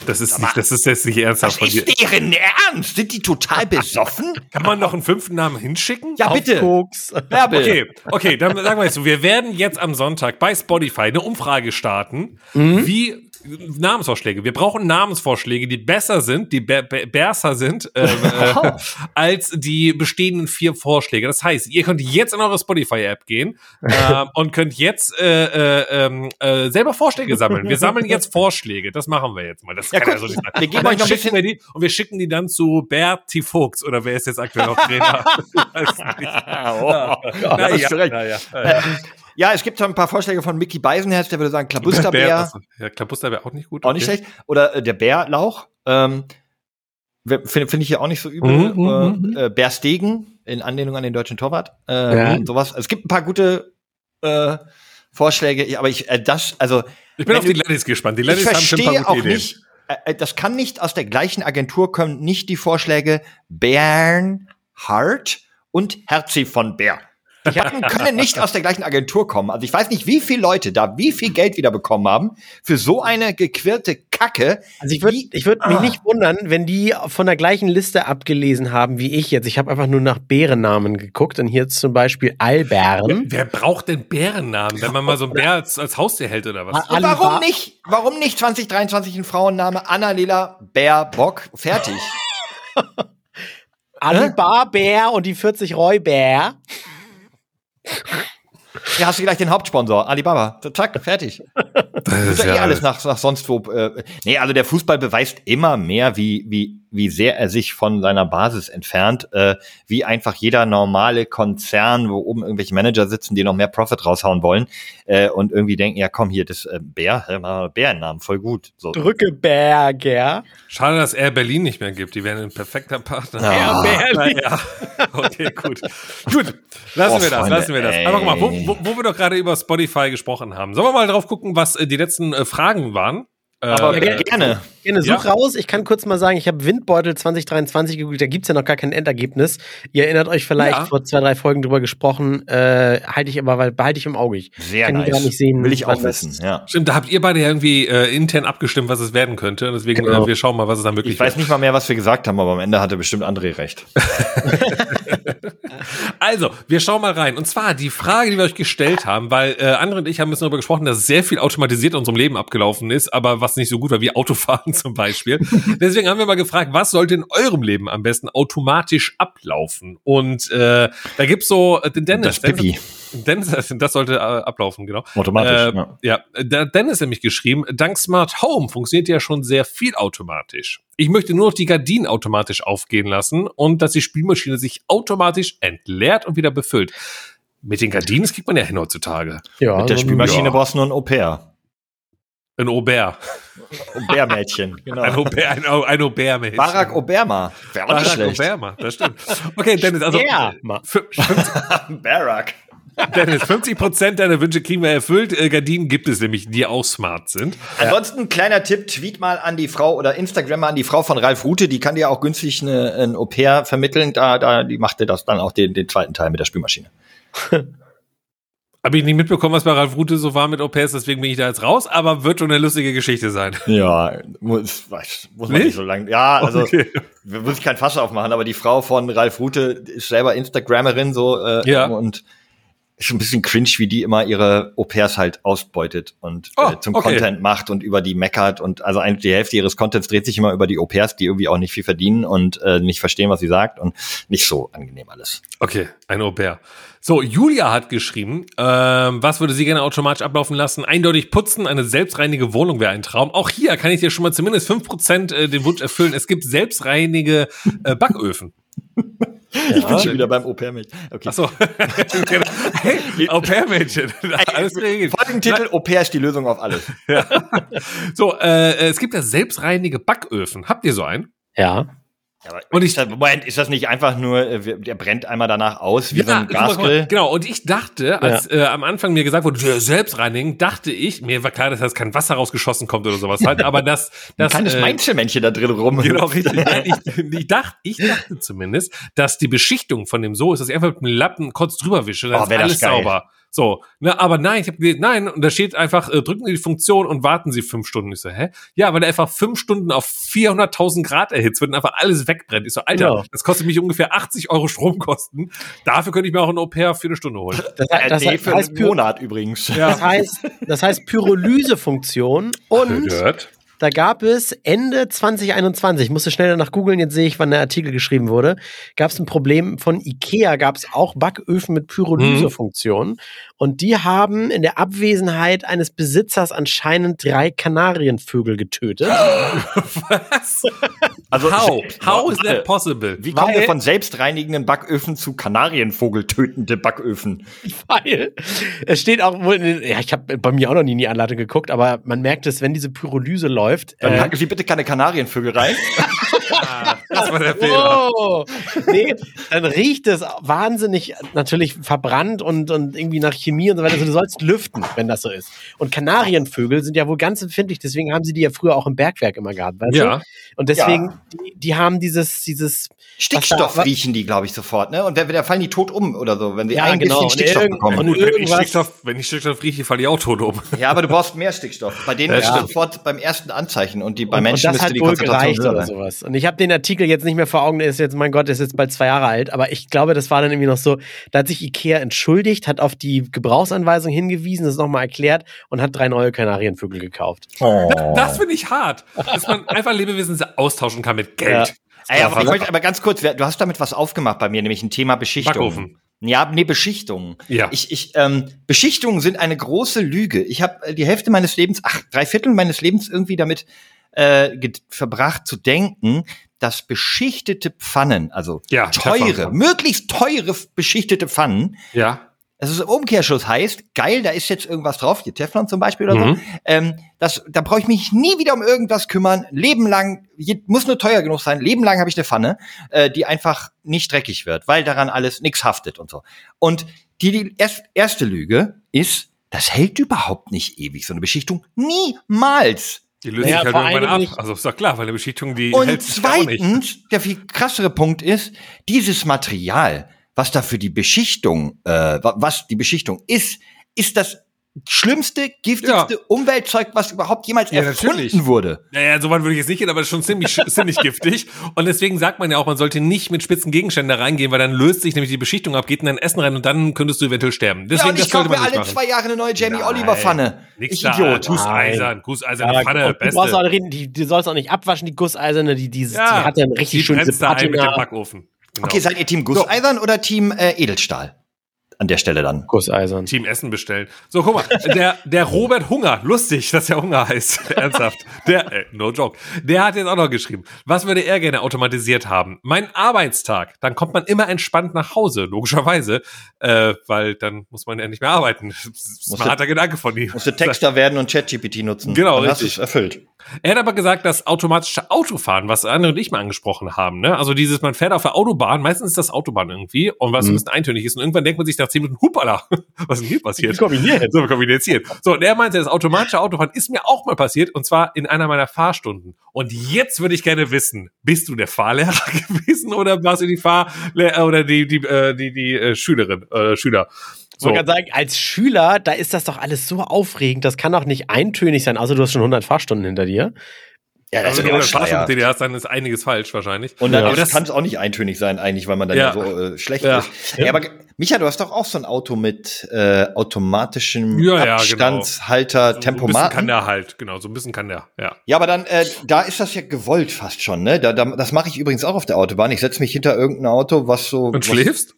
Das ist, mal. nicht, das ist jetzt nicht ernsthaft von dir. ist deren Ernst? Sind die total besoffen? Kann man noch einen fünften Namen hinschicken? Ja, Auf bitte. Koks. Bärbel. Okay, okay, dann sagen wir jetzt so, wir werden jetzt am Sonntag bei Spotify eine Umfrage starten, Mhm. wie Namensvorschläge. Wir brauchen Namensvorschläge, die besser sind, die be be besser sind ähm, äh, als die bestehenden vier Vorschläge. Das heißt, ihr könnt jetzt in eure Spotify-App gehen äh, und könnt jetzt äh, äh, ähm, äh, selber Vorschläge sammeln. Wir sammeln jetzt Vorschläge. Das machen wir jetzt mal. Das Ja, kann ja guck, so nicht sein. wir geben euch noch ein schicken wir die, und wir schicken die dann zu Berti Fuchs oder wer ist jetzt aktuell noch Trainer? Oh, ja, Na ja, na ja, na ja. Ja, es gibt so ein paar Vorschläge von Mickey Beisenherz, der würde sagen Bär, Klabusterbär, also, ja, Klabuster wäre auch nicht gut. auch nicht okay. schlecht. Oder äh, der Bärlauch, ähm, finde find ich hier auch nicht so übel. Mhm, mhm, äh, äh, Bärstegen, in Anlehnung an den deutschen Torwart. Äh, Ja. und sowas. Es gibt ein paar gute äh, Vorschläge, aber ich, äh, das, also Ich bin auf die Ladies gespannt. Die Ladies haben schon ein paar auch gute Ideen. nicht, äh, äh, das kann nicht aus der gleichen Agentur kommen, nicht die Vorschläge Bernhard und Herzi von Bär. Die hatten, können nicht aus der gleichen Agentur kommen. Also ich weiß nicht, wie viele Leute da wie viel Geld wieder bekommen haben für so eine gequirlte Kacke. Also ich würde ich würd mich Ah. nicht wundern, wenn die von der gleichen Liste abgelesen haben wie ich jetzt. Ich habe einfach nur nach Bärennamen geguckt und hier zum Beispiel Albären. Wer braucht denn Bärennamen, wenn man mal so einen Bär als, als Haustier hält oder was? Und warum nicht? Warum nicht 2023 ein Frauenname Annalena Bär-Bock? Fertig. Alibar Bär und die 40 Räubär. Hier hast du gleich den Hauptsponsor, Alibaba. Zack, fertig. Das ist ja eh alles nach, nach sonst wo. Äh, nee, also der Fußball beweist immer mehr, wie, wie, wie sehr er sich von seiner Basis entfernt, äh, wie einfach jeder normale Konzern, wo oben irgendwelche Manager sitzen, die noch mehr Profit raushauen wollen äh, und irgendwie denken, ja komm, hier, das äh, Bär, wir Bärennamen, voll gut. So. Drückeberger. Schade, dass Air Berlin nicht mehr gibt. Die wären ein perfekter Partner. Ah. Air Berlin. Ja. Okay, gut. Gut, lassen Oh, wir das, Freunde, lassen wir das. ey. Aber guck mal, wo, wo, wo wir doch gerade über Spotify gesprochen haben. Sollen wir mal drauf gucken, was äh, die letzten äh, Fragen waren? Aber Äh, ja, gerne. Gerne, such Ja. raus. Ich kann kurz mal sagen, ich habe Windbeutel 2023 gegoogelt, da gibt's ja noch gar kein Endergebnis. Ihr erinnert euch vielleicht, Ja. vor zwei, drei Folgen drüber gesprochen, äh, halte ich aber, weil behalte ich im Auge. Ich Sehr kann nice. gar nicht sehen, Will ich auch wissen, ja. Stimmt, da habt ihr beide ja irgendwie äh, intern abgestimmt, was es werden könnte. Deswegen, Genau. äh, wir schauen mal, was es dann wirklich Ich weiß wird. nicht mal mehr, was wir gesagt haben, aber am Ende hatte bestimmt André recht. Also, wir schauen mal rein. Und zwar die Frage, die wir euch gestellt haben, weil äh, Andre und ich haben ein bisschen darüber gesprochen, dass sehr viel automatisiert in unserem Leben abgelaufen ist, aber was nicht so gut war wie Autofahren zum Beispiel. Deswegen haben wir mal gefragt, was sollte in eurem Leben am besten automatisch ablaufen? Und äh, da gibt's so äh, den Dennis. Das Pipi. Dennis, das sollte äh, ablaufen, genau. Automatisch, Äh, ja. ja, Dennis hat nämlich geschrieben, dank Smart Home funktioniert ja schon sehr viel automatisch. Ich möchte nur noch die Gardinen automatisch aufgehen lassen und dass die Spülmaschine sich automatisch entleert und wieder befüllt. Mit den Gardinen, das kriegt man ja hin heutzutage. Ja, Mit der so- Spülmaschine ja. brauchst du nur ein Au-pair. Ein Aubert. Au-pair-Mädchen, genau. Ein Aubert, ein, Au- ein Aubert Barack Obama. Wäre auch nicht Barack. Obama, das stimmt. Okay, Dennis, also Ja. fü- fünf- Barack. Dennis, 50 Prozent deiner Wünsche kriegen wir erfüllt. Äh, Gardinen gibt es nämlich, die auch smart sind. Ansonsten kleiner Tipp, tweet mal an die Frau oder Instagram mal an die Frau von Ralf Rute, die kann dir auch günstig eine, ein Au-pair vermitteln, da, da, die macht dir das dann auch den, den zweiten Teil mit der Spülmaschine. Habe ich nicht mitbekommen, was bei Ralf Rute so war mit Au pairs, deswegen bin ich da jetzt raus, aber wird schon eine lustige Geschichte sein. Ja, muss, weiß- muss man Nicht? nicht so lange. Ja, also Okay. muss ich kein Fass aufmachen, aber die Frau von Ralf Rute ist selber Instagrammerin so äh, Ja. und ist schon ein bisschen cringe, wie die immer ihre Au-pairs halt ausbeutet und Oh, äh, zum okay. Content macht und über die meckert und also eigentlich die Hälfte ihres Contents dreht sich immer über die Au-pairs, die irgendwie auch nicht viel verdienen und äh, nicht verstehen, was sie sagt und nicht so angenehm alles. Okay, ein Au pair. So, Julia hat geschrieben, ähm, was würde sie gerne automatisch ablaufen lassen? Eindeutig putzen, eine selbstreinige Wohnung wäre ein Traum. Auch hier kann ich dir schon mal zumindest 5% äh, den Wunsch erfüllen. Es gibt selbstreinige äh, Backöfen. Ich bin schon wieder beim Au-pair-Mädchen. Okay. Achso. hey, Au pair-Mädchen. Alles geregelt. Folgentitel, Au-pair ist die Lösung auf alles. So, äh, es gibt ja selbstreinige Backöfen. Habt ihr so einen? Ja. Aber Und ich- ist das, Moment, ist das nicht einfach nur, äh, der brennt einmal danach aus, wie so ein. Gasgrill? Genau, und ich dachte, als äh, am Anfang mir gesagt wurde, ja, selbst reinigen, dachte ich, mir war klar, dass das kein Wasser rausgeschossen kommt oder sowas halt, aber das, Ein das kleines äh, Mainzelmännchen da drin rum. Genau, richtig. Ich, ich, dachte, ich dachte zumindest, dass die Beschichtung von dem so ist, dass ich einfach mit dem Lappen kurz drüber wische, dann Oh, ist alles sauber. So, ne, aber nein, ich habe gelesen, nein, und da steht einfach, äh, drücken Sie die Funktion und warten Sie fünf Stunden. Ich so, hä? Ja, weil der einfach fünf Stunden auf 400.000 Grad erhitzt wird und einfach alles wegbrennt. Ich so, Alter, Genau. das kostet mich ungefähr 80 Euro Stromkosten. Dafür könnte ich mir auch ein Au-pair für eine Stunde holen. Das, Äh, das, nee, für heißt, einen Monat übrigens. das heißt, das heißt Pyrolysefunktion und? Da gab es Ende 2021, ich musste schnell danach googeln, jetzt sehe ich, wann der Artikel geschrieben wurde, gab es ein Problem von Ikea, gab es auch Backöfen mit Pyrolysefunktion und die haben in der Abwesenheit eines Besitzers anscheinend drei Kanarienvögel getötet. Was? Also How? How is that possible? Wie kommen wir von selbstreinigenden Backöfen zu Kanarienvogel tötende Backöfen? Weil es steht auch wohl, ja, ich habe bei mir auch noch nie in die Anleitung geguckt, aber man merkt es, wenn diese Pyrolyse läuft. Dann Äh, packen Sie bitte keine Kanarienvögel rein. Das war der Fehler. Oh, nee, dann riecht es wahnsinnig natürlich verbrannt und, und irgendwie nach Chemie und so weiter. Also du sollst lüften, wenn das so ist. Und Kanarienvögel sind ja wohl ganz empfindlich, deswegen haben sie die ja früher auch im Bergwerk immer gehabt, weißt Ja. du? Und deswegen, die, die haben dieses, dieses Stickstoff da- riechen die, glaube ich, sofort, ne? Und da, da fallen die tot um oder so, wenn sie Ja, ein genau. bisschen Stickstoff bekommen. und wenn ich, Stickstoff, wenn ich Stickstoff rieche, falle ich auch tot um. Ja, aber du brauchst mehr Stickstoff. Bei denen Ja, ist sofort beim ersten Anzeichen und die bei und, Menschen und das müsste hat die wohl Konzentration gereicht höher oder sein. sowas. Und ich habe den Artikel jetzt nicht mehr vor Augen, der ist jetzt, mein Gott, der ist jetzt bald zwei Jahre alt, aber ich glaube, das war dann irgendwie noch so, da hat sich Ikea entschuldigt, hat auf die Gebrauchsanweisung hingewiesen, das nochmal erklärt und hat drei neue Kanarienvögel gekauft. Das finde ich hart, dass man einfach Lebewesen austauschen kann mit Geld. Ja. Ey, aber, ich möchte, aber ganz kurz, du hast damit was aufgemacht bei mir, nämlich ein Thema Beschichtung. Backofen. Ja, nee, Beschichtung. Ja. Ich, ich, ähm, Beschichtungen sind eine große Lüge. Ich habe die Hälfte meines Lebens, ach, drei Viertel meines Lebens irgendwie damit äh, verbracht zu denken, dass beschichtete Pfannen, also Ja, teure, möglichst teure beschichtete Pfannen, Ja. also im Umkehrschluss heißt, geil, da ist jetzt irgendwas drauf, hier Teflon zum Beispiel oder Mhm. so. Ähm, das, da brauche ich mich nie wieder um irgendwas kümmern. Leben lang, muss nur teuer genug sein. Leben lang habe ich eine Pfanne, äh, die einfach nicht dreckig wird, weil daran alles nichts haftet und so. Und die, die erst, erste Lüge ist, das hält überhaupt nicht ewig, so eine Beschichtung. Niemals. Die lösen Naja, sich halt irgendwann ab. nicht- Also ist doch klar, weil eine Beschichtung, die Und hält zweitens, der viel krassere Punkt ist, dieses Material, was da für die Beschichtung, äh, wa- was die Beschichtung ist, ist das schlimmste, giftigste Ja. Umweltzeug, was überhaupt jemals Ja, erfunden natürlich. wurde. Naja, so weit würde ich jetzt nicht gehen, aber das ist schon ziemlich, ziemlich giftig. Und deswegen sagt man ja auch, man sollte nicht mit spitzen Gegenständen da reingehen, weil dann löst sich nämlich die Beschichtung ab, geht in dein Essen rein und dann könntest du eventuell sterben. Deswegen, ja, und ich kaufe mir alle machen. zwei Jahre eine neue Jamie Nein. Oliver Pfanne. Nix Ich da, Idiot. Gusseisern, Gusseiserne Ja, Pfanne, und du brauchst auch beste. reden, die, die sollst auch nicht abwaschen, die Gusseiserne, die, die, die Ja, hat ja ein richtig da ein mit dem Patina. Backofen. Genau. Okay, seid ihr Team Gusseisern oder Team äh, Edelstahl? An der Stelle dann. Gusseisern. Team Essen bestellen. So, guck mal, der, der Robert Hunger, lustig, dass er Hunger heißt, ernsthaft. Der, äh, no joke, der hat jetzt auch noch geschrieben, was würde er gerne automatisiert haben? Mein Arbeitstag, dann kommt man immer entspannt nach Hause, logischerweise, äh, weil dann muss man ja nicht mehr arbeiten. Das ist ein Musste- harter Gedanke von ihm. Musst du Texter werden und ChatGPT nutzen. Genau, Dann hast richtig. es erfüllt. Er hat aber gesagt, dass automatische Autofahren, was andere und ich mal angesprochen haben, ne? Also dieses, man fährt auf der Autobahn, meistens ist das Autobahn irgendwie, und was so ein bisschen eintönig ist, und irgendwann denkt man sich nach zehn Minuten, hupala, was ist denn hier passiert? Kombiniert? So, wir denn jetzt hier? So, und er meinte, das automatische Autofahren ist mir auch mal passiert, und zwar in einer meiner Fahrstunden. Und jetzt würde ich gerne wissen, bist du der Fahrlehrer gewesen oder warst du die Fahrlehrer oder die, die, äh, die, die äh, Schülerin, äh, Schüler? Ich wollte gerade sagen, als Schüler, da ist das doch alles so aufregend, das kann doch nicht eintönig sein, außer du hast schon 100 Fahrstunden hinter dir. Ja, Also, ist wenn du eine bescheuert. Fahrstunden, die du hast, dann ist einiges falsch wahrscheinlich. Und dann das- kann es auch nicht eintönig sein, eigentlich, weil man dann ja, Ja. so äh, schlecht Ja. ist. Ja. aber Micha, du hast doch auch so ein Auto mit äh, automatischem Ja, ja, genau. Abstandshalter, So ein bisschen Tempomaten. kann der halt, genau, so ein bisschen kann der, ja. ja, aber dann, äh, da ist das ja gewollt fast schon, ne? Da, da, das mache ich übrigens auch auf der Autobahn. Ich setze mich hinter irgendein Auto, was so. Und was, schläfst?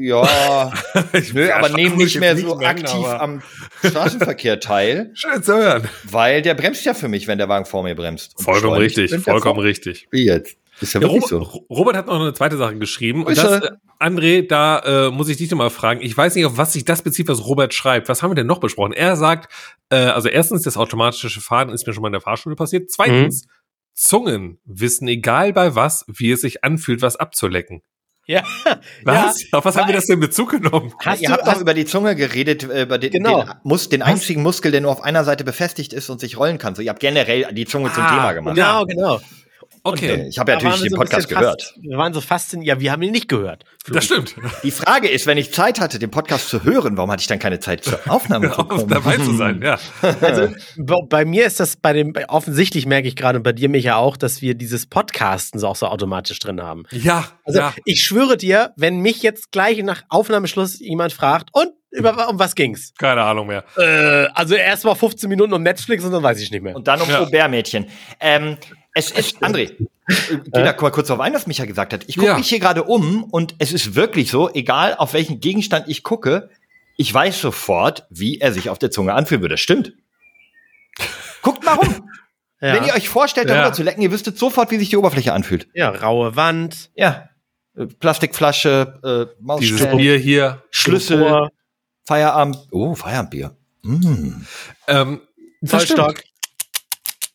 Ja, Ich- nö, aber nehme nicht ich mehr so nennen, aktiv am Straßenverkehr teil, Schön zu hören. weil der bremst ja für mich, wenn der Wagen vor mir bremst. Vollkommen richtig, vollkommen richtig. Wie jetzt? Ist ja Ja, wirklich Robert, so. Robert hat noch eine zweite Sache geschrieben. Und das, äh, André, da äh, muss ich dich nochmal fragen. Ich weiß nicht, auf was sich das bezieht, was Robert schreibt. Was haben wir denn noch besprochen? Er sagt, äh, also erstens, das automatische Fahren ist mir schon mal in der Fahrschule passiert. Zweitens, Zungen wissen, egal bei was, wie es sich anfühlt, was abzulecken. Ja. Was? auf was haben wir das denn in Bezug genommen? Hast Ihr du, habt doch hast, über die Zunge geredet, äh, über den, Genau. den, Mus den einzigen Muskel, der nur auf einer Seite befestigt ist und sich rollen kann. So, ihr habt generell die Zunge zum Ah, Thema gemacht. genau, genau. Okay, Ich habe ja natürlich den so Podcast gehört. Fast, wir waren so fasziniert. Ja, wir haben ihn nicht gehört. das stimmt. Die Frage ist, wenn ich Zeit hatte, den Podcast zu hören, warum hatte ich dann keine Zeit zur Aufnahme zu kommen? dabei zu sein, ja. Also bei mir ist das bei dem, offensichtlich merke ich gerade und bei dir, Micha, auch, dass wir dieses Podcasten so auch so automatisch drin haben. Ja, Also ja. ich schwöre dir, wenn mich jetzt gleich nach Aufnahmeschluss jemand fragt, und über, um was ging's? Keine Ahnung mehr. Äh, also erst mal 15 Minuten um Netflix und dann weiß ich nicht mehr. Und dann um Ja. Aubert-Mädchen. Ähm, es ist, André, äh, geh da mal kurz drauf ein, was Micha gesagt hat. Ich gucke Ja. mich hier gerade um und es ist wirklich so, egal auf welchen Gegenstand ich gucke, ich weiß sofort, wie er sich auf der Zunge anfühlen würde. Stimmt. Guckt mal rum. Ja. Wenn ihr euch vorstellt, darüber Ja. zu lecken, ihr wüsstet sofort, wie sich die Oberfläche anfühlt. ja, raue Wand, Ja. Äh, Plastikflasche, äh, Dieses Mausstück, Bier hier. Schlüssel, Feierabend. Oh, Feierabendbier. Mm. Ähm, das stimmt.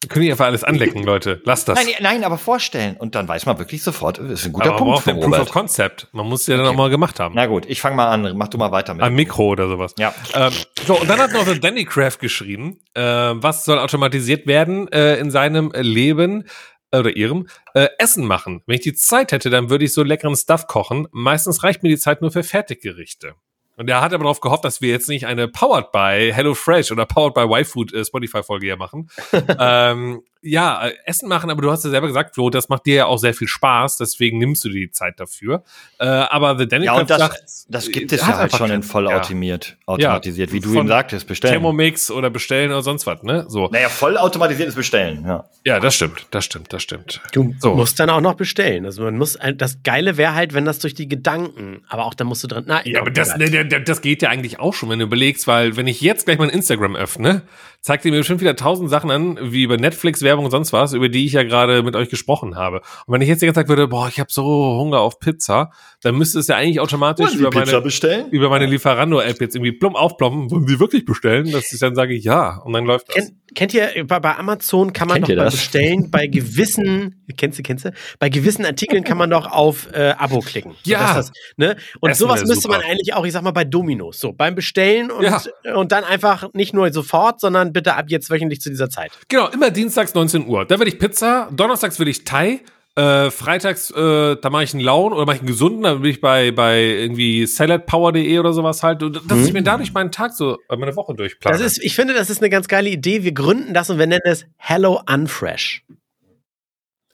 Zollstock. Können die einfach alles anlecken, Leute. Lasst das. Nein, nein, aber vorstellen. Und dann weiß man wirklich sofort, das ist ein guter Aber man Punkt braucht von den Proof of Robert. Concept. Man muss ja dann auch mal gemacht haben. Na gut, ich fange mal an. Mach du mal weiter mit. Am Mikro oder sowas. Ja. Ähm, so, und dann hat noch so Danny Craft geschrieben, äh, was soll automatisiert werden äh, in seinem Leben äh, oder ihrem äh, Essen machen. Wenn ich die Zeit hätte, dann würde ich so leckeren Stuff kochen. Meistens reicht mir die Zeit nur für Fertiggerichte. Und er hat aber darauf gehofft, dass wir jetzt nicht eine Powered by HelloFresh oder Powered by YFood äh, Spotify-Folge hier machen. ähm, ja, äh, Essen machen, aber du hast ja selber gesagt, Flo, das macht dir ja auch sehr viel Spaß, deswegen nimmst du dir die Zeit dafür. Äh, aber The Danny Ja, und das, sagt, das gibt äh, es ja halt schon in voll ja. automatisiert, automatisiert, wie du ihm sagtest, bestellen. Thermomix oder bestellen oder sonst was, ne? So. Naja, voll automatisiertes Bestellen, ja. Ja, das stimmt, das stimmt, das stimmt. Du So. musst dann auch noch bestellen. Also man muss, das Geile wäre halt, wenn das durch die Gedanken, aber auch da musst du drin, na, Ja, aber das, ne, der- das geht ja eigentlich auch schon, wenn du überlegst, weil wenn ich jetzt gleich mein Instagram öffne, zeigt ihr mir bestimmt wieder tausend Sachen an, wie über Netflix, Werbung und sonst was, über die ich ja gerade mit euch gesprochen habe. Und wenn ich jetzt die ganze Zeit würde, boah, ich habe so Hunger auf Pizza, dann müsste es ja eigentlich automatisch über meine, bestellen? über meine Lieferando-App jetzt irgendwie plump aufploppen, wollen Sie wirklich bestellen? Dass ich dann sage, ja, und dann läuft das. Kennt, kennt ihr, bei, bei Amazon kann man Kennt doch? Bestellen bei gewissen, kennst du, kennst du? Bei gewissen Artikeln kann man doch auf äh, Abo klicken. Ja. Das, ne? Und Essen sowas müsste super. man eigentlich auch, ich sag mal, bei Dominos. So, beim Bestellen und, Ja. und dann einfach nicht nur sofort, sondern bitte ab jetzt wöchentlich zu dieser Zeit. Genau, immer dienstags 19 Uhr. Da will ich Pizza, donnerstags will ich Thai, äh, freitags, äh, da mache ich einen lauen oder mache ich einen gesunden, dann bin ich bei, bei irgendwie saladpower.de oder sowas halt. Und dass ich mir dadurch meinen Tag so, äh, meine Woche durchplane. Das ist, ich finde, das ist eine ganz geile Idee. Wir gründen das und wir nennen es Hello Unfresh.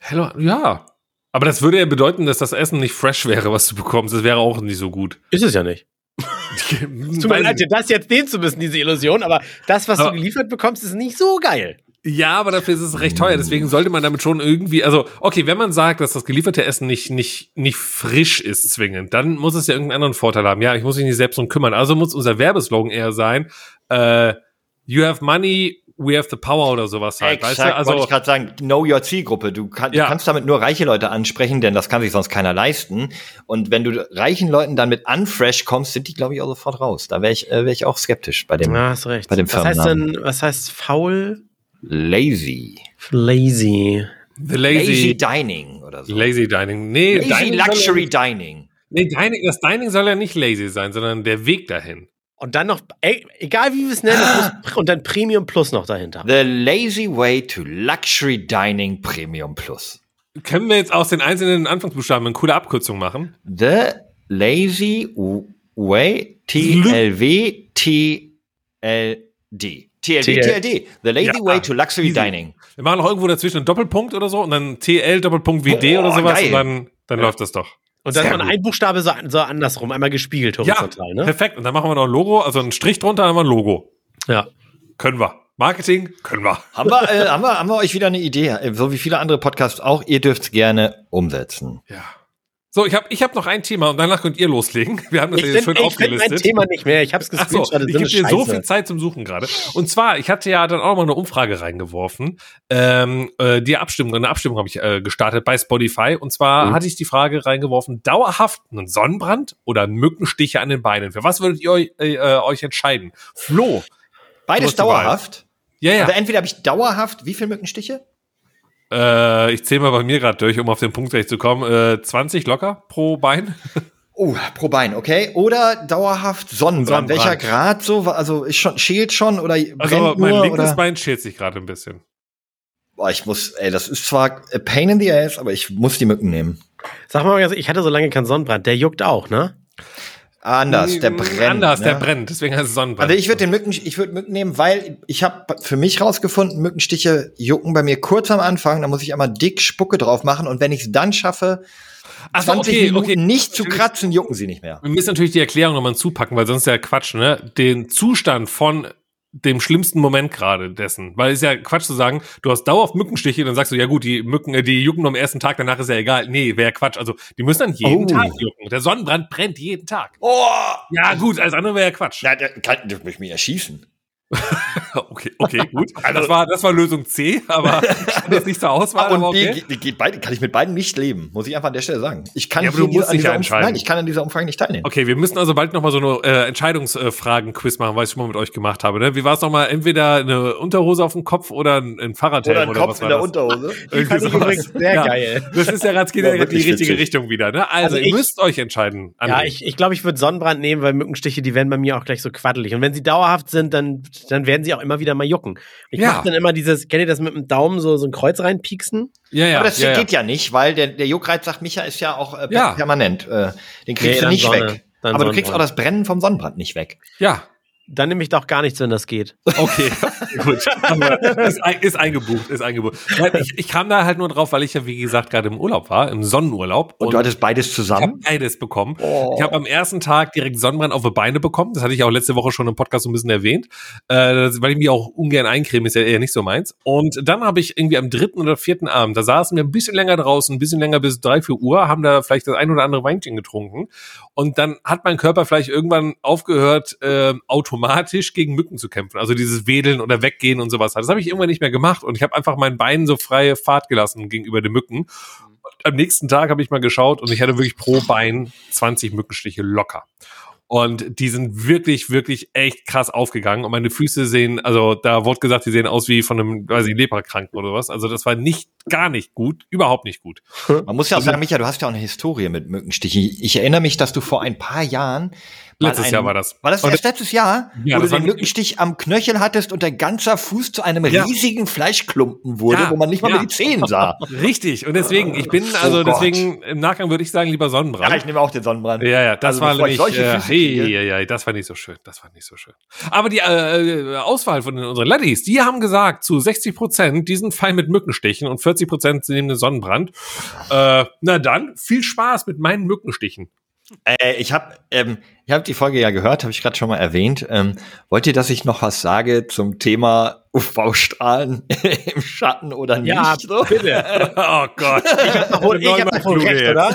Hello, ja. Aber das würde ja bedeuten, dass das Essen nicht fresh wäre, was du bekommst. Das wäre auch nicht so gut. Ist es ja nicht. Tut mir leid, dir das jetzt nehmen zu müssen, diese Illusion, aber das, was Aber- du geliefert bekommst, ist nicht so geil. Ja, aber dafür ist es recht teuer. Deswegen sollte man damit schon irgendwie, also, okay, wenn man sagt, dass das gelieferte Essen nicht, nicht, nicht frisch ist zwingend, dann muss es ja irgendeinen anderen Vorteil haben. Ja, ich muss mich nicht selbst drum kümmern. Also muss unser Werbeslogan eher sein, äh, you have money, we have the power oder sowas halt. Exakt, weißt du? Also, wollte ich gerade sagen, know your Zielgruppe. Du, kann, Ja. du kannst damit nur reiche Leute ansprechen, denn das kann sich sonst keiner leisten. Und wenn du reichen Leuten dann mit Unfresh kommst, sind die, glaube ich, auch sofort raus. Da wäre ich, äh, wär ich auch skeptisch bei dem Ja, hast recht. Bei dem was heißt denn, was heißt faul? Lazy. Lazy. the Lazy, lazy, Dining oder so. lazy Dining. Nee, Lazy Dining Luxury Ja, Dining. nee, Dining, das Dining soll ja nicht lazy sein, sondern der Weg dahin. Und dann noch, ey, egal wie wir es nennen, muss, und dann Premium Plus noch dahinter. The Lazy Way to Luxury Dining Premium Plus. Können wir jetzt aus den einzelnen Anfangsbuchstaben eine coole Abkürzung machen? The Lazy w- Way TLW TLD. TLD, TL. TLD. The Lazy Ja, Way to Luxury easy. Dining. Wir machen noch irgendwo dazwischen einen Doppelpunkt oder so und dann TL Doppelpunkt WD Boah, oder sowas geil. und dann, dann läuft das doch. Und dann gut. ein Buchstabe so, so andersrum, einmal gespiegelt Ja, horizontal, ne? perfekt. Und dann machen wir noch ein Logo, also einen Strich drunter, haben wir ein Logo. Ja. Können wir. Marketing können wir. Haben wir, äh, haben, wir, haben wir euch wieder eine Idee? Äh, So wie viele andere Podcasts auch. Ihr dürft es gerne umsetzen. Ja. So, ich habe ich hab noch ein Thema und danach könnt ihr loslegen. Wir haben das Ich jetzt finde schön ich find mein aufgelistet. Thema nicht mehr. Ich hab's Ach so, ich gebe dir so viel Zeit zum Suchen gerade. Und zwar, ich hatte ja dann auch mal eine Umfrage reingeworfen. Ähm, äh, die Abstimmung, eine Abstimmung habe ich äh, gestartet bei Spotify. Und zwar Mhm. hatte ich die Frage reingeworfen, dauerhaft einen Sonnenbrand oder Mückenstiche an den Beinen. Für was würdet ihr euch, äh, äh, euch entscheiden? Flo. Beides dauerhaft. Ja, ja. Also entweder habe ich dauerhaft, wie viele Mückenstiche? Äh, ich zähle mal bei mir gerade durch, um auf den Punkt gleich zu kommen. Äh, 20 locker pro Bein. Oh, pro Bein, okay. Oder dauerhaft Sonnenbrand. Sonnenbrand. Welcher Grad so? Also ist schon, schält schon oder Also brennt mein nur? linkes Oder? Bein schält sich gerade ein bisschen. Boah, ich muss, ey, das ist zwar a pain in the ass, aber ich muss die Mücken nehmen. Sag mal, ganz- ich hatte so lange keinen Sonnenbrand. Der juckt auch, ne? Anders, der brennt. Anders, ne? der brennt. Deswegen heißt es Sonnenbrand. Also ich würde den Mücken, ich würde Mücken nehmen, weil ich habe für mich rausgefunden, Mückenstiche jucken bei mir kurz am Anfang, da muss ich einmal dick Spucke drauf machen und wenn ich es dann schaffe, Ach so, 20 okay, Minuten okay. nicht zu kratzen, jucken sie nicht mehr. Wir müssen natürlich die Erklärung nochmal zupacken, weil sonst ist ja Quatsch, ne? Den Zustand von dem schlimmsten Moment gerade dessen. Weil es ist ja Quatsch zu sagen, du hast dauerhaft Mückenstiche, dann sagst du, ja gut, die Mücken, äh, die jucken nur am ersten Tag, danach ist ja egal. Nee, wäre Quatsch. Also die müssen dann jeden Oh. Tag jucken. Der Sonnenbrand brennt jeden Tag. Oh! Ja gut, alles andere wäre ja Quatsch. Ja, der kann der mich mir erschießen. okay, okay, gut. das, war, das war Lösung C, aber das nicht zur Auswahl. und aber okay. die, geht beide, kann ich mit beiden nicht leben, muss ich einfach an der Stelle sagen. Ich kann, Ja, aber hier du musst an dich ja entscheiden. Nein, ich kann an dieser Umfrage nicht teilnehmen. Okay, wir müssen also bald nochmal so eine äh, Entscheidungsfragen-Quiz machen, weil ich schon mal mit euch gemacht habe. Ne? Wie war es nochmal? Entweder eine Unterhose auf dem Kopf oder ein, ein Fahrradhelm oder, was war das? Unterhose. Die fand ich übrigens sehr Ja. geil. Das ist ja ganz geht Ja, ja, in die richtige witzig. Richtung wieder. Ne? Also, Also ihr ich- müsst euch entscheiden. Ja, André. ich, ich glaube, ich würde Sonnenbrand nehmen, weil Mückenstiche, die werden bei mir auch gleich so quaddelig. Und wenn sie dauerhaft sind, dann, dann werden sie auch immer wieder mal jucken. Ich Ja. mache dann immer dieses, kennt ihr das mit dem Daumen so, so ein Kreuz reinpieksen? ja, ja, Aber das ja, ja. geht ja nicht, weil der, der Juckreiz, sagt Micha, ist ja auch äh, per- Ja. permanent. Äh, den kriegst Nee, du nicht Sonne. weg. Dann Aber du kriegst auch Sonnenbrand. das Brennen vom Sonnenbrand nicht weg. Ja, Dann nehme ich doch gar nichts, wenn das geht. okay, gut. Ist, ein- ist eingebucht, ist eingebucht. Ich, ich kam da halt nur drauf, weil ich ja, wie gesagt, gerade im Urlaub war, im Sonnenurlaub. Und, du hattest beides Ich habe zusammen? beides bekommen. Oh. Ich habe am ersten Tag direkt Sonnenbrand auf die Beine bekommen. Das hatte ich auch letzte Woche schon im Podcast so ein bisschen erwähnt, äh, weil ich mich auch ungern eincreme, ist ja eher nicht so meins. Und dann habe ich irgendwie am dritten oder vierten Abend, da saßen wir ein bisschen länger draußen, ein bisschen länger bis drei, vier Uhr, haben da vielleicht das ein oder andere Weinchen getrunken. Und dann hat mein Körper vielleicht irgendwann aufgehört, äh, automatisch gegen Mücken zu kämpfen. Also dieses Wedeln oder Weggehen und sowas. Das habe ich irgendwann nicht mehr gemacht. Und ich habe einfach meinen Beinen so freie Fahrt gelassen gegenüber den Mücken. Und am nächsten Tag habe ich mal geschaut und ich hatte wirklich pro Bein 20 Mückenstiche locker. Und die sind wirklich, wirklich echt krass aufgegangen. Und meine Füße sehen, also da wurde gesagt, die sehen aus wie von einem, weiß ich, Leprakranken oder was. Also das war nicht, gar nicht gut, überhaupt nicht gut. Man muss ja auch sagen, Micha, du hast ja auch eine Historie mit Mückenstichen. Ich erinnere mich, dass du vor ein paar Jahren Letztes einen- Jahr war das. War das erst letztes Jahr, Ja, wo du den Mückenstich am Knöchel hattest und dein ganzer Fuß zu einem Ja. riesigen Fleischklumpen wurde, Ja, wo man nicht mal mehr die Zehen sah. Richtig. Und deswegen, ich bin, also Oh deswegen, im Nachgang würde ich sagen, lieber Sonnenbrand. Ja, ich nehme auch den Sonnenbrand. Ja, ja, das Also war nämlich, solche äh, hey, ja, ja, das war nicht so schön, das war nicht so schön. Aber die äh, Auswahl von unseren Laddies, die haben gesagt, zu 60 Prozent, die sind fein mit Mückenstichen und 40 Prozent nehmen den Sonnenbrand. Äh, na dann, viel Spaß mit meinen Mückenstichen. Äh, ich habe ähm, ich hab die Folge ja gehört, habe ich gerade schon mal erwähnt. Ähm, wollt ihr, dass ich noch was sage zum Thema UV-Strahlen im Schatten oder nicht? Ja, so? bitte. oh Gott. Ich habe wohl, ich hab wohl recht, oder?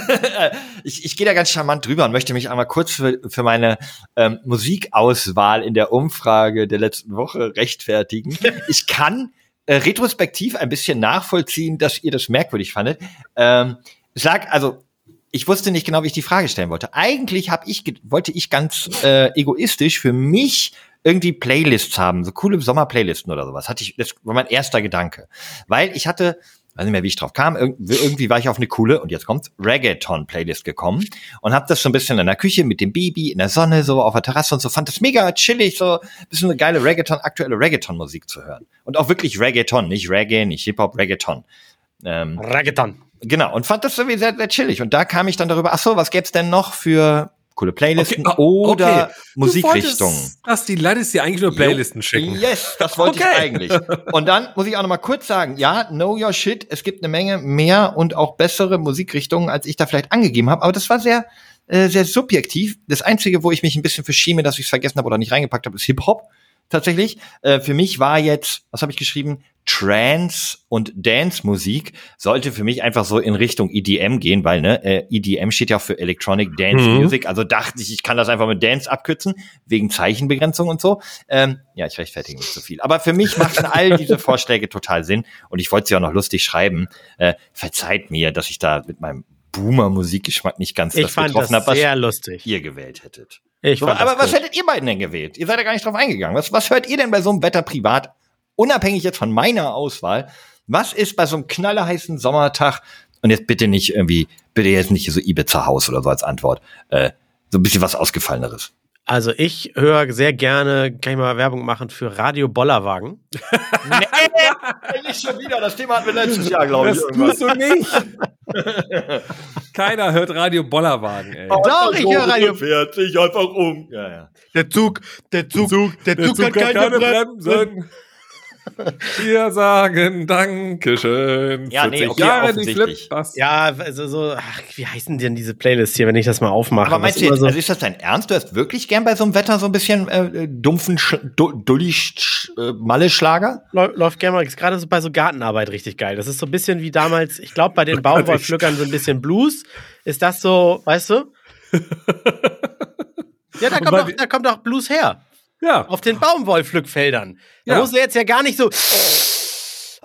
ich, ich gehe da ganz charmant drüber und möchte mich einmal kurz für, für meine ähm, Musikauswahl in der Umfrage der letzten Woche rechtfertigen. Ich kann äh, retrospektiv ein bisschen nachvollziehen, dass ihr das merkwürdig fandet. Ähm, es lag, also ich wusste nicht genau, wie ich die Frage stellen wollte. Eigentlich hab ich, wollte ich ganz äh, egoistisch für mich irgendwie Playlists haben, so coole Sommerplaylisten oder sowas. Hatte ich, das war mein erster Gedanke. Weil ich hatte, weiß nicht mehr, wie ich drauf kam, irgendwie, irgendwie war ich auf eine coole, und jetzt kommt Reggaeton-Playlist gekommen und habe das so ein bisschen in der Küche mit dem Baby, in der Sonne, so auf der Terrasse und so, fand das mega chillig, so ein bisschen eine geile Reggaeton, aktuelle Reggaeton-Musik zu hören. Und auch wirklich Reggaeton, nicht Reggae, nicht Hip-Hop, Reggaeton. Ähm, Reggaeton. Genau, und fand das irgendwie sehr, sehr chillig. Und da kam ich dann darüber, ach so, was gäb's denn noch für coole Playlisten Okay, oh, oder okay. Musikrichtungen? Dass die Laddies dir eigentlich nur Playlisten schicken. Yes, das wollte ich Okay. eigentlich. Und dann muss ich auch noch mal kurz sagen, ja, know your shit. Es gibt eine Menge mehr und auch bessere Musikrichtungen, als ich da vielleicht angegeben habe. Aber das war sehr, äh, sehr subjektiv. Das Einzige, wo ich mich ein bisschen verschieme, dass ich es vergessen habe oder nicht reingepackt habe, ist Hip-Hop. Tatsächlich. Äh, für mich war jetzt, was habe ich geschrieben? Trance und Dance-Musik sollte für mich einfach so in Richtung EDM gehen, weil ne, äh, EDM steht ja auch für Electronic Dance Mhm. Music. Also dachte ich, ich kann das einfach mit Dance abkürzen, wegen Zeichenbegrenzung und so. Ähm, ja, ich rechtfertige nicht so viel. Aber für mich machen all diese Vorschläge total Sinn und ich wollte sie auch noch lustig schreiben. Äh, verzeiht mir, dass ich da mit meinem Boomer-Musikgeschmack nicht ganz Ich das fand getroffen habe, was sehr lustig. ihr gewählt hättet. Ich So, aber was hättet ihr beiden denn gewählt? Ihr seid ja gar nicht drauf eingegangen. Was, was hört ihr denn bei so einem Wetter privat, unabhängig jetzt von meiner Auswahl? Was ist bei so einem knallerheißen Sommertag, und jetzt bitte nicht irgendwie, bitte jetzt nicht so Ibiza Haus oder so als Antwort, äh, so ein bisschen was Ausgefalleneres. Also ich höre sehr gerne, kann ich mal Werbung machen für Radio Bollerwagen. nee, nicht schon wieder. Das Thema hatten wir letztes Jahr, glaube Das tust du nicht. Keiner hört Radio Bollerwagen, ey. Doch, ich höre Radio. fährt sich einfach um. Ja, ja. Der Zug, der Zug, der Der Zug hat keine Bremsen. Wir sagen Dankeschön. Ja, nee, 40 okay, Jahre offensichtlich. Ja, also so, ach, wie heißen denn diese Playlists hier, wenn ich das mal aufmache? Aber meinst du jetzt, so, also ist das dein Ernst? Du hast wirklich gern bei so einem Wetter so ein bisschen äh, dumpfen, du dulli Sch äh, Malle-Schlager? läu- läuft gerne mal, ist gerade so bei so Gartenarbeit richtig geil. Das ist so ein bisschen wie damals, ich glaube, bei den Baumwollpflückern so ein bisschen Blues. Ist das so, weißt du? Ja, da kommt, auch, da kommt auch Blues her. Ja. Auf den Baumwollpflückfeldern. Da Ja. muss er jetzt ja gar nicht so.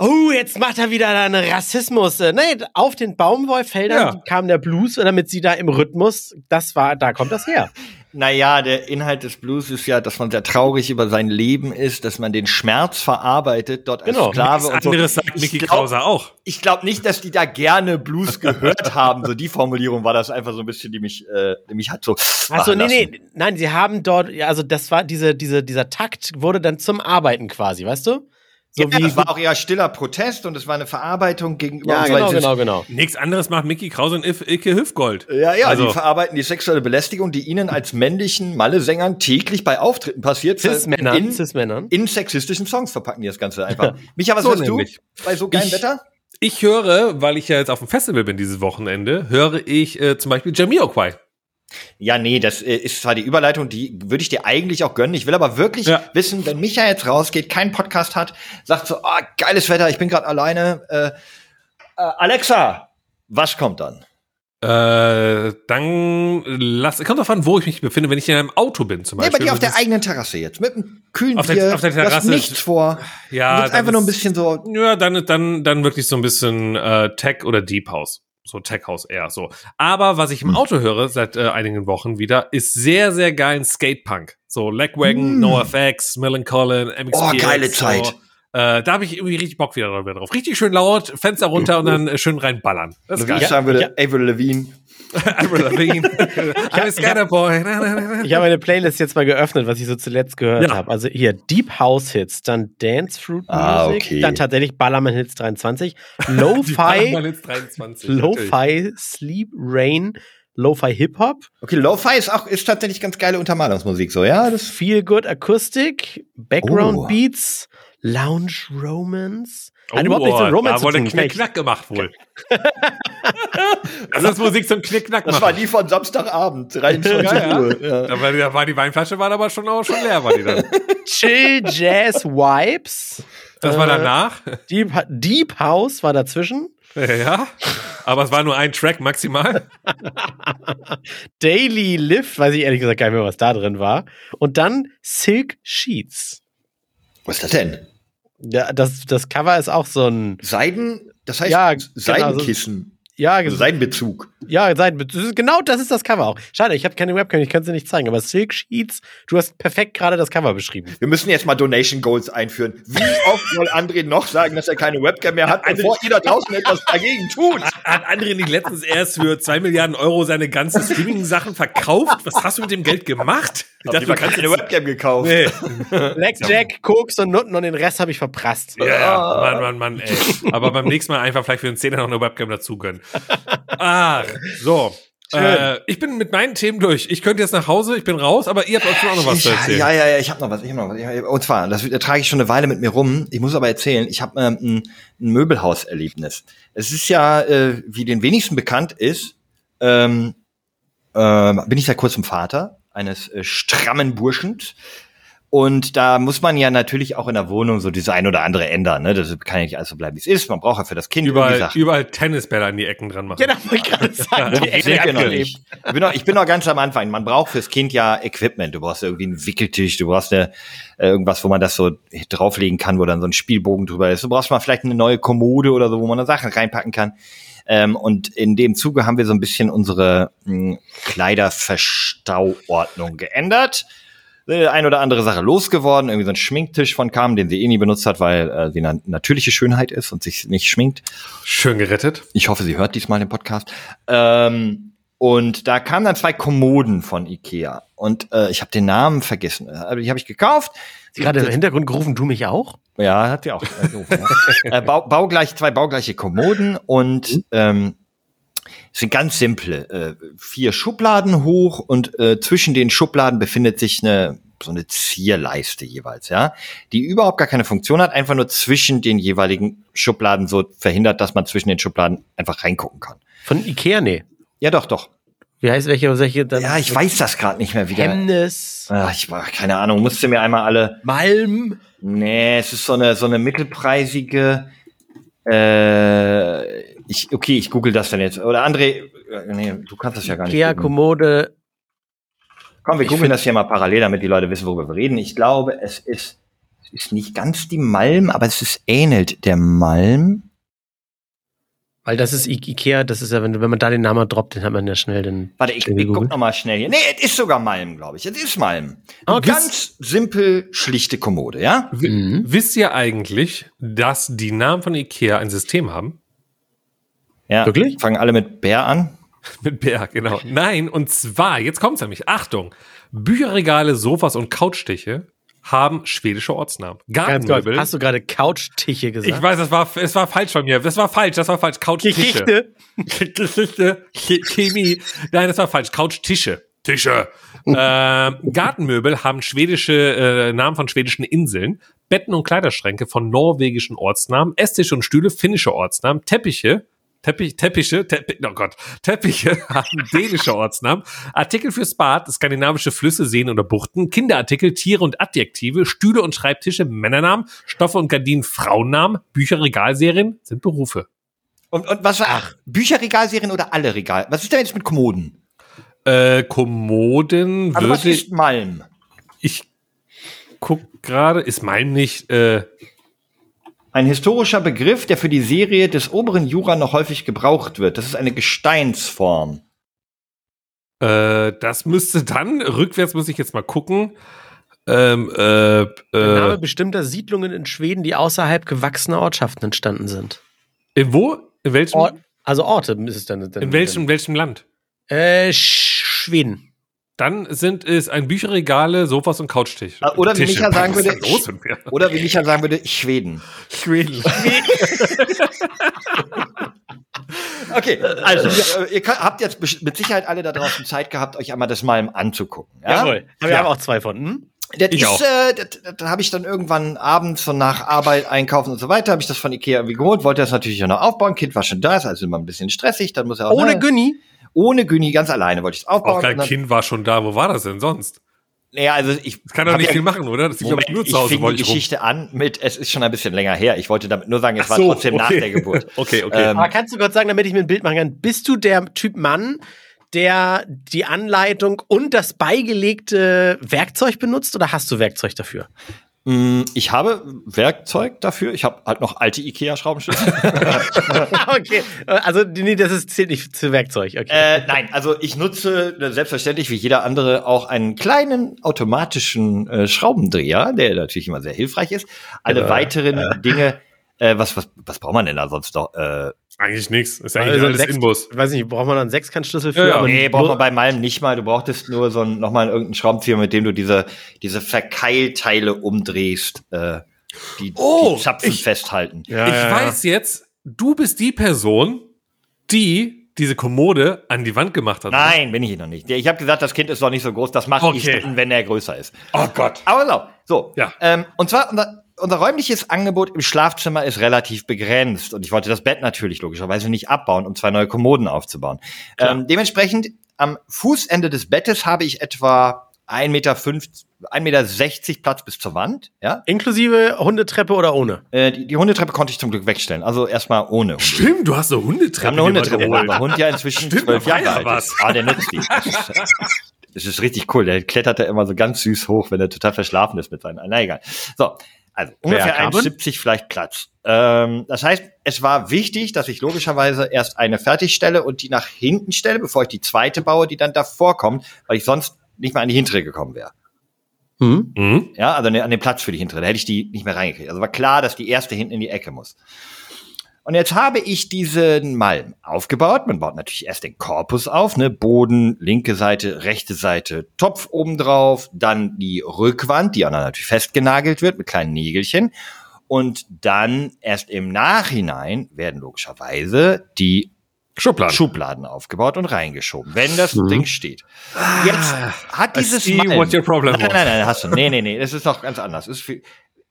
Oh, jetzt macht er wieder einen Rassismus. Äh, Nee, auf den Baumwollfeldern Ja. kam der Blues, damit sie da im Rhythmus, das war, da kommt das her. Naja, der Inhalt des Blues ist ja, dass man sehr traurig über sein Leben ist, dass man den Schmerz verarbeitet, dort als Genau. Sklave Das und so. anderes sagt Ich Mickey glaub- Krauser auch. Ich glaube nicht, dass die da gerne Blues gehört haben. So die Formulierung war das einfach so ein bisschen, die mich, äh, die mich hat so. Achso, nee, lassen. nee, nein, sie haben dort, ja, also das war diese, diese, dieser Takt wurde dann zum Arbeiten quasi, weißt du? So ja, das war auch eher stiller Protest und es war eine Verarbeitung gegenüber ja, genau, genau, genau. Nichts anderes macht Mickey Krause und Icke Hüfgold. Ja, ja, Also- die verarbeiten die sexuelle Belästigung, die ihnen als männlichen Malle-Sängern täglich bei Auftritten passiert. Cis-Männern, in, Cis-Männern. in sexistischen Songs verpacken die das Ganze einfach. Micha, was So hörst nämlich. du bei so geilem Ich- Wetter? Ich höre, weil ich ja jetzt auf dem Festival bin dieses Wochenende, höre ich äh, zum Beispiel Jamiroquai. Ja, nee, das äh, ist zwar die Überleitung, die würde ich dir eigentlich auch gönnen. Ich will aber wirklich Ja. wissen, wenn Micha jetzt rausgeht, keinen Podcast hat, sagt so, ah, geiles Wetter, ich bin gerade alleine. Äh, äh, Alexa, was kommt dann? Äh, dann lass, kommt drauf an, wo ich mich befinde, wenn ich in einem Auto bin zum Nee, bei Beispiel. dir auf der ist- eigenen Terrasse jetzt, mit einem kühlen Auf der- Bier, auf der Terrasse nichts ist- vor. Ja, du einfach nur ein ist- bisschen so, Ja, dann, dann, dann wirklich so ein bisschen äh, Tech oder Deep House. So Tech House eher so. Aber was Hm. ich im Auto höre seit äh, einigen Wochen wieder, ist sehr, sehr geilen Skatepunk. So Legwagon, Mm. NoFX, Millencolin, MXPX. Oh, geile so. Zeit. Äh, da habe ich irgendwie richtig Bock wieder drauf. Richtig schön laut, Fenster runter und dann äh, schön reinballern. Das ist wie geil. ich sagen würde, Ja. Avril Lavigne. Avril Lavigne. I'm a skater boy. Ich habe meine Playlist jetzt mal geöffnet, was ich so zuletzt gehört Ja. habe. Also hier Deep House Hits, dann Dance Fruit Music, Ah, okay. dann tatsächlich Ballermann Hits 23, Die Lo-Fi, Ballermann Hits 23. natürlich. Lo-Fi Sleep Rain, Lo-Fi Hip Hop, Okay, Lo-Fi ist auch, ist tatsächlich ganz geile Untermalungsmusik, so, ja, das Feel Good Acoustic, Background Oh. Beats, Lounge Romance. Oh, Hat überhaupt nichts mit Romance da zu wurde tun. Knick-Knack gemacht wohl. das ist Musik zum Knick-Knack Das machen. war die von Samstagabend, 23 Ja, ja. Uhr. Ja. Da war, da war die Weinflasche war aber schon auch schon leer, war die dann. Chill Jazz Vibes. Das war Äh, danach. Deep, Deep House war dazwischen. Ja. Aber es war nur ein Track maximal. Daily Lift, weiß ich ehrlich gesagt gar nicht mehr, was da drin war. Und dann Silk Sheets. Was ist das denn? Ja, das, das Cover ist auch so ein, Seiden, das heißt Ja, genau, Seidenkissen, ja, also Seidenbezug. Ja, ist, genau das ist das Cover auch. Schade, ich habe keine Webcam, ich kann es dir nicht zeigen, aber Silk Sheets, du hast perfekt gerade das Cover beschrieben. Wir müssen jetzt mal Donation Goals einführen. Wie oft soll André noch sagen, dass er keine Webcam mehr hat, bevor ihr da draußen etwas dagegen tut? Hat André nicht letztens erst für zwei Milliarden Euro seine ganzen Streaming-Sachen verkauft? Was hast du mit dem Geld gemacht? Ich Ich habe keine Webcam gekauft. Nee. Blackjack, Koks und Nutten und den Rest habe ich verprasst. Ja, ja, Mann, Mann, Mann, ey. Aber beim nächsten Mal einfach vielleicht für einen Zehner noch eine Webcam dazu gönnen. Ah, so. Äh, ich bin mit meinen Themen durch. Ich könnte jetzt nach Hause, ich bin raus, aber ihr habt auch schon auch noch was Ich, zu erzählen. ja, ja, ja, ich habe noch was. Ich hab noch was. Ich- Und zwar, das da trage ich schon eine Weile mit mir rum. Ich muss aber erzählen, ich habe ähm, ein, ein Möbelhauserlebnis. Es ist ja, äh, wie den wenigsten bekannt ist, ähm, ähm, bin ich seit kurzem Vater eines äh, strammen Burschens. Und da muss man ja natürlich auch in der Wohnung so das ein oder andere ändern. Ne? Das kann ja nicht alles so bleiben, wie es ist. Man braucht ja für das Kind Überall, überall Tennisbälle an die Ecken dran machen. Genau, wollte ich gerade sagen. Die Ich noch nicht. Ich bin, noch, ich bin noch ganz am Anfang. Man braucht fürs Kind ja Equipment. Du brauchst irgendwie einen Wickeltisch, du brauchst eine, äh, irgendwas, wo man das so drauflegen kann, wo dann so ein Spielbogen drüber ist. Du brauchst mal vielleicht eine neue Kommode oder so, wo man da Sachen reinpacken kann. Ähm, und in dem Zuge haben wir so ein bisschen unsere mh, Kleiderverstauordnung geändert. Äh, Ein oder andere Sache losgeworden, irgendwie so ein Schminktisch von kam, den sie eh nie benutzt hat, weil äh, sie eine natürliche Schönheit ist und sich nicht schminkt. Schön gerettet. Ich hoffe, sie hört diesmal den Podcast. Ähm, und da kamen dann zwei Kommoden von Ikea. Und äh, ich habe den Namen vergessen. Äh, Die habe ich gekauft. Sie gerade im Hintergrund gerufen, du mich auch? Ja, hat sie auch. Äh, gerufen, ja. äh, bau, baugleich, zwei baugleiche Kommoden und ähm, es sind ganz simple. Äh, vier Schubladen hoch und äh, zwischen den Schubladen befindet sich eine so eine Zierleiste jeweils, ja, die überhaupt gar keine Funktion hat, einfach nur zwischen den jeweiligen Schubladen so verhindert, dass man zwischen den Schubladen einfach reingucken kann. Von Ikea, nee. Ja, doch, doch. Wie heißt welche, welche dann? Ja, ich weiß das gerade nicht mehr wieder. Chemnitz, Ach, ich war keine Ahnung, musste mir einmal alle. Malm. Nee, es ist so eine so eine mittelpreisige. Äh, ich okay, ich google das dann jetzt. Oder André, äh, nee, du kannst das ja gar nicht. Ikea, googeln. Kommode. Komm, wir googeln das hier mal parallel, damit die Leute wissen, worüber wir reden. Ich glaube, es ist, es ist nicht ganz die Malm, aber es ist ähnelt der Malm. Weil das ist I Ikea, das ist ja, wenn, wenn man da den Namen droppt, den hat man ja schnell den. Warte, ich, ich guck gegoogelt. noch mal schnell hier. Nee, es ist sogar Malm, glaube ich. Es ist Malm. Eine okay. ganz simpel, schlichte Kommode, ja? Mhm. Wisst ihr eigentlich, dass die Namen von Ikea ein System haben? Ja. Wirklich? Fangen alle mit Bär an. Mit Bär, genau. Nein, und zwar, jetzt kommt's nämlich, Achtung, Bücherregale, Sofas und Couchstiche haben schwedische Ortsnamen. Gartenmöbel. hast du gerade Couchtische gesagt? ich weiß, das war, es war falsch von mir. Das war falsch, das war falsch. Couchtische. Geschichte. Geschichte, Che- Chemie. Nein, das war falsch. Couchtische. Tische. ähm, Gartenmöbel haben schwedische äh, Namen von schwedischen Inseln. Betten und Kleiderschränke von norwegischen Ortsnamen. Esstische und Stühle finnische Ortsnamen. Teppiche. Teppich, Teppiche, Teppi, oh Gott, Teppiche haben dänische Ortsnamen. Artikel fürs Bad, skandinavische Flüsse, Seen oder Buchten. Kinderartikel, Tiere und Adjektive. Stühle und Schreibtische, Männernamen. Stoffe und Gardinen, Frauennamen. Bücher, Regalserien sind Berufe. Und, und was war, ach, Bücherregalserien oder alle Regal? Was ist denn jetzt mit Kommoden? Äh, Kommoden Also was würde ist Malm? ich guck gerade, ist mein nicht, äh, Ein historischer Begriff, der für die Serie des oberen Jura noch häufig gebraucht wird. Das ist eine Gesteinsform. äh, das müsste dann, rückwärts muss ich jetzt mal gucken. Ähm, äh, Der Name äh, bestimmter Siedlungen in Schweden, die außerhalb gewachsener Ortschaften entstanden sind. in wo? In welchem? Ort, also Orte ist es dann. dann in welchem, welchem Land? Äh, Sch- Schweden. Dann sind es ein Bücherregale, Sofas und Couchtisch. Ah, oder wie Micha sagen würde? Oder wie Micha sagen würde, Schweden. Schweden. Okay, also äh, ihr könnt, habt jetzt mit Sicherheit alle da draußen Zeit gehabt, euch einmal das Malm anzugucken. Ja? Aber wir Ja. haben auch zwei von. Hm? Das Ich ist, auch. äh, das, das, da habe ich dann irgendwann abends so nach Arbeit einkaufen und so weiter, habe ich das von Ikea irgendwie geholt, wollte das natürlich auch noch aufbauen. Kind war schon da, ist also immer ein bisschen stressig, dann muss er auch Ohne ne, Günni. Ohne Günni ganz alleine wollte ich es aufbauen. Auch kein dann- Kind war schon da. Wo war das denn sonst? Naja, also ich Das kann doch nicht ja- viel machen, oder? Das glaub Moment, ich, nur ich zu Hause fing wollte die ich rum. Geschichte an mit, es ist schon ein bisschen länger her. Ich wollte damit nur sagen, es Ach war so, trotzdem nach okay. der Geburt. Okay, okay. Ähm, Aber kannst du kurz sagen, damit ich mir ein Bild machen kann, bist du der Typ Mann, der die Anleitung und das beigelegte Werkzeug benutzt oder hast du Werkzeug dafür? Mm, Ich habe Werkzeug dafür. Ich habe halt noch alte Ikea-Schraubenschlüssel. okay, also nee, das ist, zählt nicht zu Werkzeug. Okay. äh, nein, also ich nutze äh, selbstverständlich wie jeder andere auch einen kleinen automatischen äh, Schraubendreher, der natürlich immer sehr hilfreich ist. Alle weiteren Dinge, äh, was, was, was braucht man denn da sonst noch? Eigentlich nichts. Ist ja eigentlich Also alles sechs- Inbus. weiß nicht, braucht man dann einen Sechskantschlüssel für? Ja, ja. aber nee, braucht man bei Malm nicht mal. Du brauchtest nur so ein, nochmal irgendeinen Schraubenzieher, mit dem du diese, diese Verkeilteile umdrehst, äh, die, Oh, die Zapfen ich- festhalten. Ja, ich ja, ja. weiß jetzt, du bist die Person, die diese Kommode an die Wand gemacht hat. Nein, bin ich noch nicht. Ich habe gesagt, das Kind ist noch nicht so groß. Das mache Okay. ich, wenn er größer ist. Oh Gott. Aber so, so. Ja. Ähm, und zwar, unser, räumliches Angebot im Schlafzimmer ist relativ begrenzt. Und ich wollte das Bett natürlich logischerweise nicht abbauen, um zwei neue Kommoden aufzubauen. Ähm, dementsprechend, am Fußende des Bettes habe ich etwa 1,50 Meter, 1,60 Meter Platz bis zur Wand. Ja? Inklusive Hundetreppe oder ohne? Äh, die, die Hundetreppe konnte ich zum Glück wegstellen. Also erstmal ohne Hunde. Stimmt, du hast eine Hundetreppe. Wir haben eine Hundetreppe, weil geholt. Hund ja inzwischen Stimmt, zwölf Jahre ja alt was. ist. Ah, der nutzt die. Das ist, das ist richtig cool. Der klettert da immer so ganz süß hoch, wenn er total verschlafen ist mit seinen. Na egal. So, also ungefähr Carmen? 1,70 vielleicht Platz. Ähm, das heißt, es war wichtig, dass ich logischerweise erst eine fertigstelle und die nach hinten stelle, bevor ich die zweite baue, die dann davor kommt, weil ich sonst nicht mehr an die hintere gekommen wäre. Hm? Mhm. Ja, also an den Platz für die hintere. Da hätte ich die nicht mehr reingekriegt. Also war klar, dass die erste hinten in die Ecke muss. Und jetzt habe ich diesen Malm aufgebaut. Man baut natürlich erst den Korpus auf, ne? Boden, linke Seite, rechte Seite, Topf oben drauf, dann die Rückwand, die auch noch natürlich festgenagelt wird mit kleinen Nägelchen. Und dann erst im Nachhinein werden logischerweise die Schubladen. Schubladen aufgebaut und reingeschoben, wenn das Ding steht. Jetzt hat I dieses see Malm, what your problem nein, nein, nein, hast du. Nee, nee, nee, das ist noch ganz anders. Ist viel,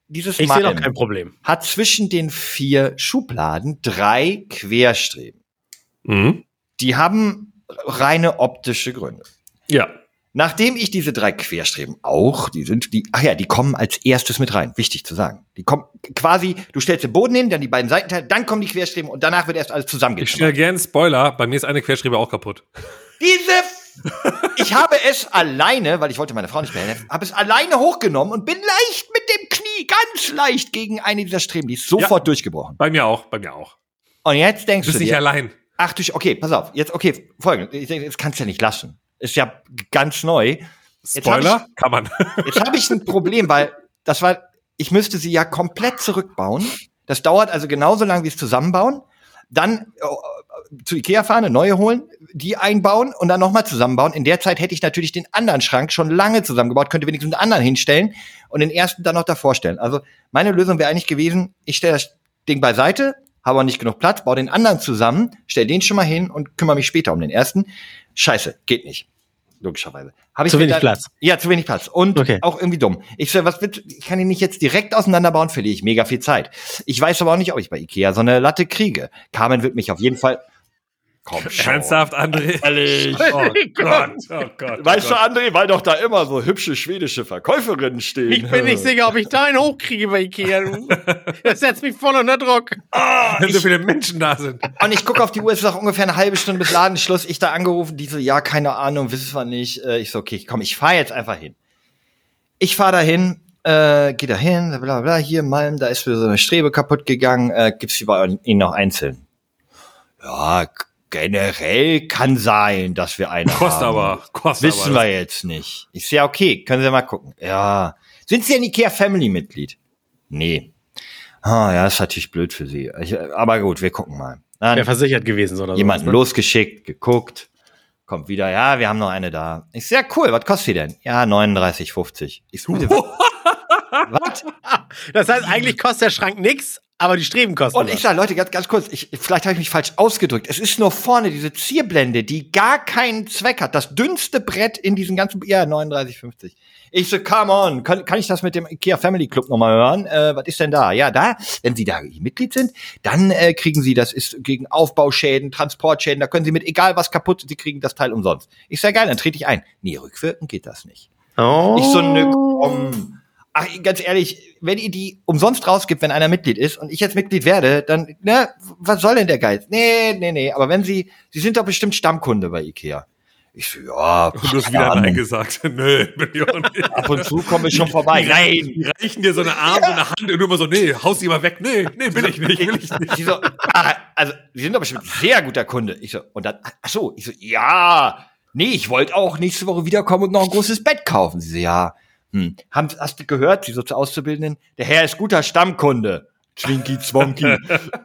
dieses Ich Malm kein Problem. hat zwischen den vier Schubladen drei Querstreben. Mhm. Die haben reine optische Gründe. Ja. Nachdem ich diese drei Querstreben auch, die sind, die, ach ja, die kommen als erstes mit rein. Wichtig zu sagen. Die kommen quasi, du stellst den Boden hin, dann die beiden Seitenteile, dann kommen die Querstreben und danach wird erst alles Ich zusammengeschnitten. stelle gern Spoiler. Bei mir ist eine Querschriebe auch kaputt. Diese ich habe es alleine, weil ich wollte meine Frau nicht mehr helfen, habe es alleine hochgenommen und bin leicht mit dem Knie, ganz leicht gegen eine dieser Streben. Die ist sofort durchgebrochen. Bei mir auch, bei mir auch. Und jetzt denkst Du bist du nicht dir, allein. ach du, okay, pass auf, jetzt, okay, folgendes, das kannst du ja nicht lassen. Ist ja ganz neu. Spoiler? Kann man. Jetzt habe ich ein Problem, weil das war, ich müsste sie ja komplett zurückbauen. Das dauert also genauso lange wie es zusammenbauen. Dann äh, zu Ikea fahren, eine neue holen, die einbauen und dann nochmal zusammenbauen. In der Zeit hätte ich natürlich den anderen Schrank schon lange zusammengebaut, könnte wenigstens einen anderen hinstellen und den ersten dann noch davor stellen. Also meine Lösung wäre eigentlich gewesen, ich stelle das Ding beiseite, habe aber nicht genug Platz, baue den anderen zusammen, stell den schon mal hin und kümmere mich später um den ersten. Scheiße, geht nicht. Logischerweise. Hab ich Zu wenig Platz. Ja, zu wenig Platz. Und Okay. auch irgendwie dumm. Ich so, was wird, ich kann ihn nicht jetzt direkt auseinanderbauen, verliere ich mega viel Zeit. Ich weiß aber auch nicht, ob ich bei Ikea so eine Latte kriege. Carmen wird mich auf jeden Fall. Komm schon. Ernsthaft, André? Ehrlich? Oh Gott, oh Gott. Weißt du, André, weil doch da immer so hübsche schwedische Verkäuferinnen stehen. Ich bin nicht sicher, ob ich deinen hochkriege bei Ikea. Das setzt mich voll unter Druck. wenn so viele Menschen da sind. Und ich gucke auf die Uhr, es ist noch ungefähr eine halbe Stunde bis Ladenschluss. Ich da angerufen, die so, ja, keine Ahnung, wissen wir nicht. Äh, Ich so, okay, komm, ich fahre jetzt einfach hin. Ich fahre da hin, äh, geh da hin, bla bla bla, hier Malm, da ist mir so eine Strebe kaputt gegangen, äh, gibt's die bei Ihnen noch einzeln? Ja, generell kann sein, dass wir eine Kostet haben. aber, kostet Wissen aber. wir jetzt nicht. Ich sehe, okay, können Sie mal gucken. Ja. Sind Sie ein IKEA Family Mitglied? Nee. Ah, ja, ist natürlich blöd für Sie. Ich, aber gut, wir gucken mal. Wäre versichert gewesen oder so. jemanden losgeschickt, geguckt, kommt wieder, ja, wir haben noch eine da. Ich sehr cool, was kostet die denn? Ja, 39,50. Ich so, was? Das heißt, eigentlich kostet der Schrank nix, aber die Streben kosten. Und ich sage, Leute, ganz, ganz kurz, ich, vielleicht habe ich mich falsch ausgedrückt. Es ist nur vorne diese Zierblende, die gar keinen Zweck hat. Das dünnste Brett in diesem ganzen, ja, 39,50. Ich so, come on, kann, kann ich das mit dem IKEA Family Club nochmal hören? Äh, was ist denn da? Ja, da, wenn Sie da Mitglied sind, dann äh, kriegen Sie, das ist gegen Aufbauschäden, Transportschäden, da können Sie mit egal was kaputt, Sie kriegen das Teil umsonst. Ich sag, geil, dann trete ich ein. Nee, rückwirkend geht das nicht. Oh. Ich so, nö, komm. Ach, ganz ehrlich, wenn ihr die umsonst rausgibt, wenn einer Mitglied ist und ich jetzt Mitglied werde, dann, ne, was soll denn der Geiz? Nee, nee, nee, aber wenn sie, sie sind doch bestimmt Stammkunde bei Ikea. Ich so, ja, Und du hast wieder. Nein gesagt. Nö, bin ich auch nicht. ab und zu komme ich schon vorbei. Nein. Die reichen dir so eine Arm, so eine Hand und du immer so, nee, haus die mal weg. Nee, nee, will ich nicht, will ich nicht. Sie so, ah, also, sie sind doch bestimmt sehr guter Kunde. Ich so, und dann, ach so, ich so, ja, nee, ich wollte auch nächste Woche wiederkommen und noch ein großes Bett kaufen. Sie so, ja, hm, haben, hast du gehört, sie so zur Auszubildenden? Der Herr ist guter Stammkunde. Zwinky Zwonky.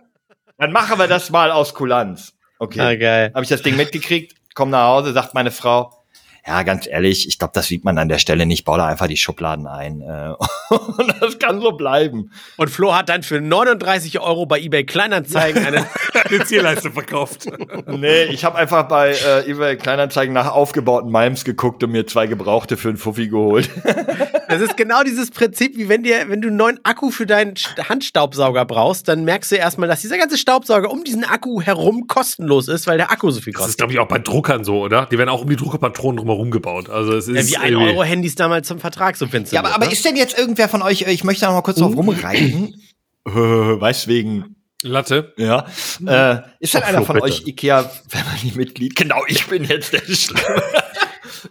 dann machen wir das mal aus Kulanz. Okay. Ah, geil. Habe ich das Ding mitgekriegt, komm nach Hause, sagt meine Frau, ja, ganz ehrlich, ich glaube, das sieht man an der Stelle nicht. Bau da einfach die Schubladen ein. Äh, und das kann so bleiben. Und Flo hat dann für 39 Euro bei eBay Kleinanzeigen eine. Eine Zierleiste verkauft. Nee, ich habe einfach bei äh, eBay Kleinanzeigen nach aufgebauten Malms geguckt und mir zwei Gebrauchte für einen Fuffi geholt. Das ist genau dieses Prinzip, wie wenn dir, wenn du einen neuen Akku für deinen St- Handstaubsauger brauchst, dann merkst du erstmal, dass dieser ganze Staubsauger um diesen Akku herum kostenlos ist, weil der Akku so viel Das ist, kostet. glaube ich, auch bei Druckern so, oder? Die werden auch um die Druckerpatronen drumherum gebaut. Also es Ja, ist wie 1 irgendwie- Euro Handys damals zum Vertrag subventioniert. ja, aber, aber ne? ist denn jetzt irgendwer von euch, ich möchte da noch mal kurz drauf rumreiten. Äh, Weißt wegen, Latte. ja. Äh, ist denn Ach, einer von bitte. euch Ikea Family Mitglied? Genau, ich bin jetzt der Schlimme.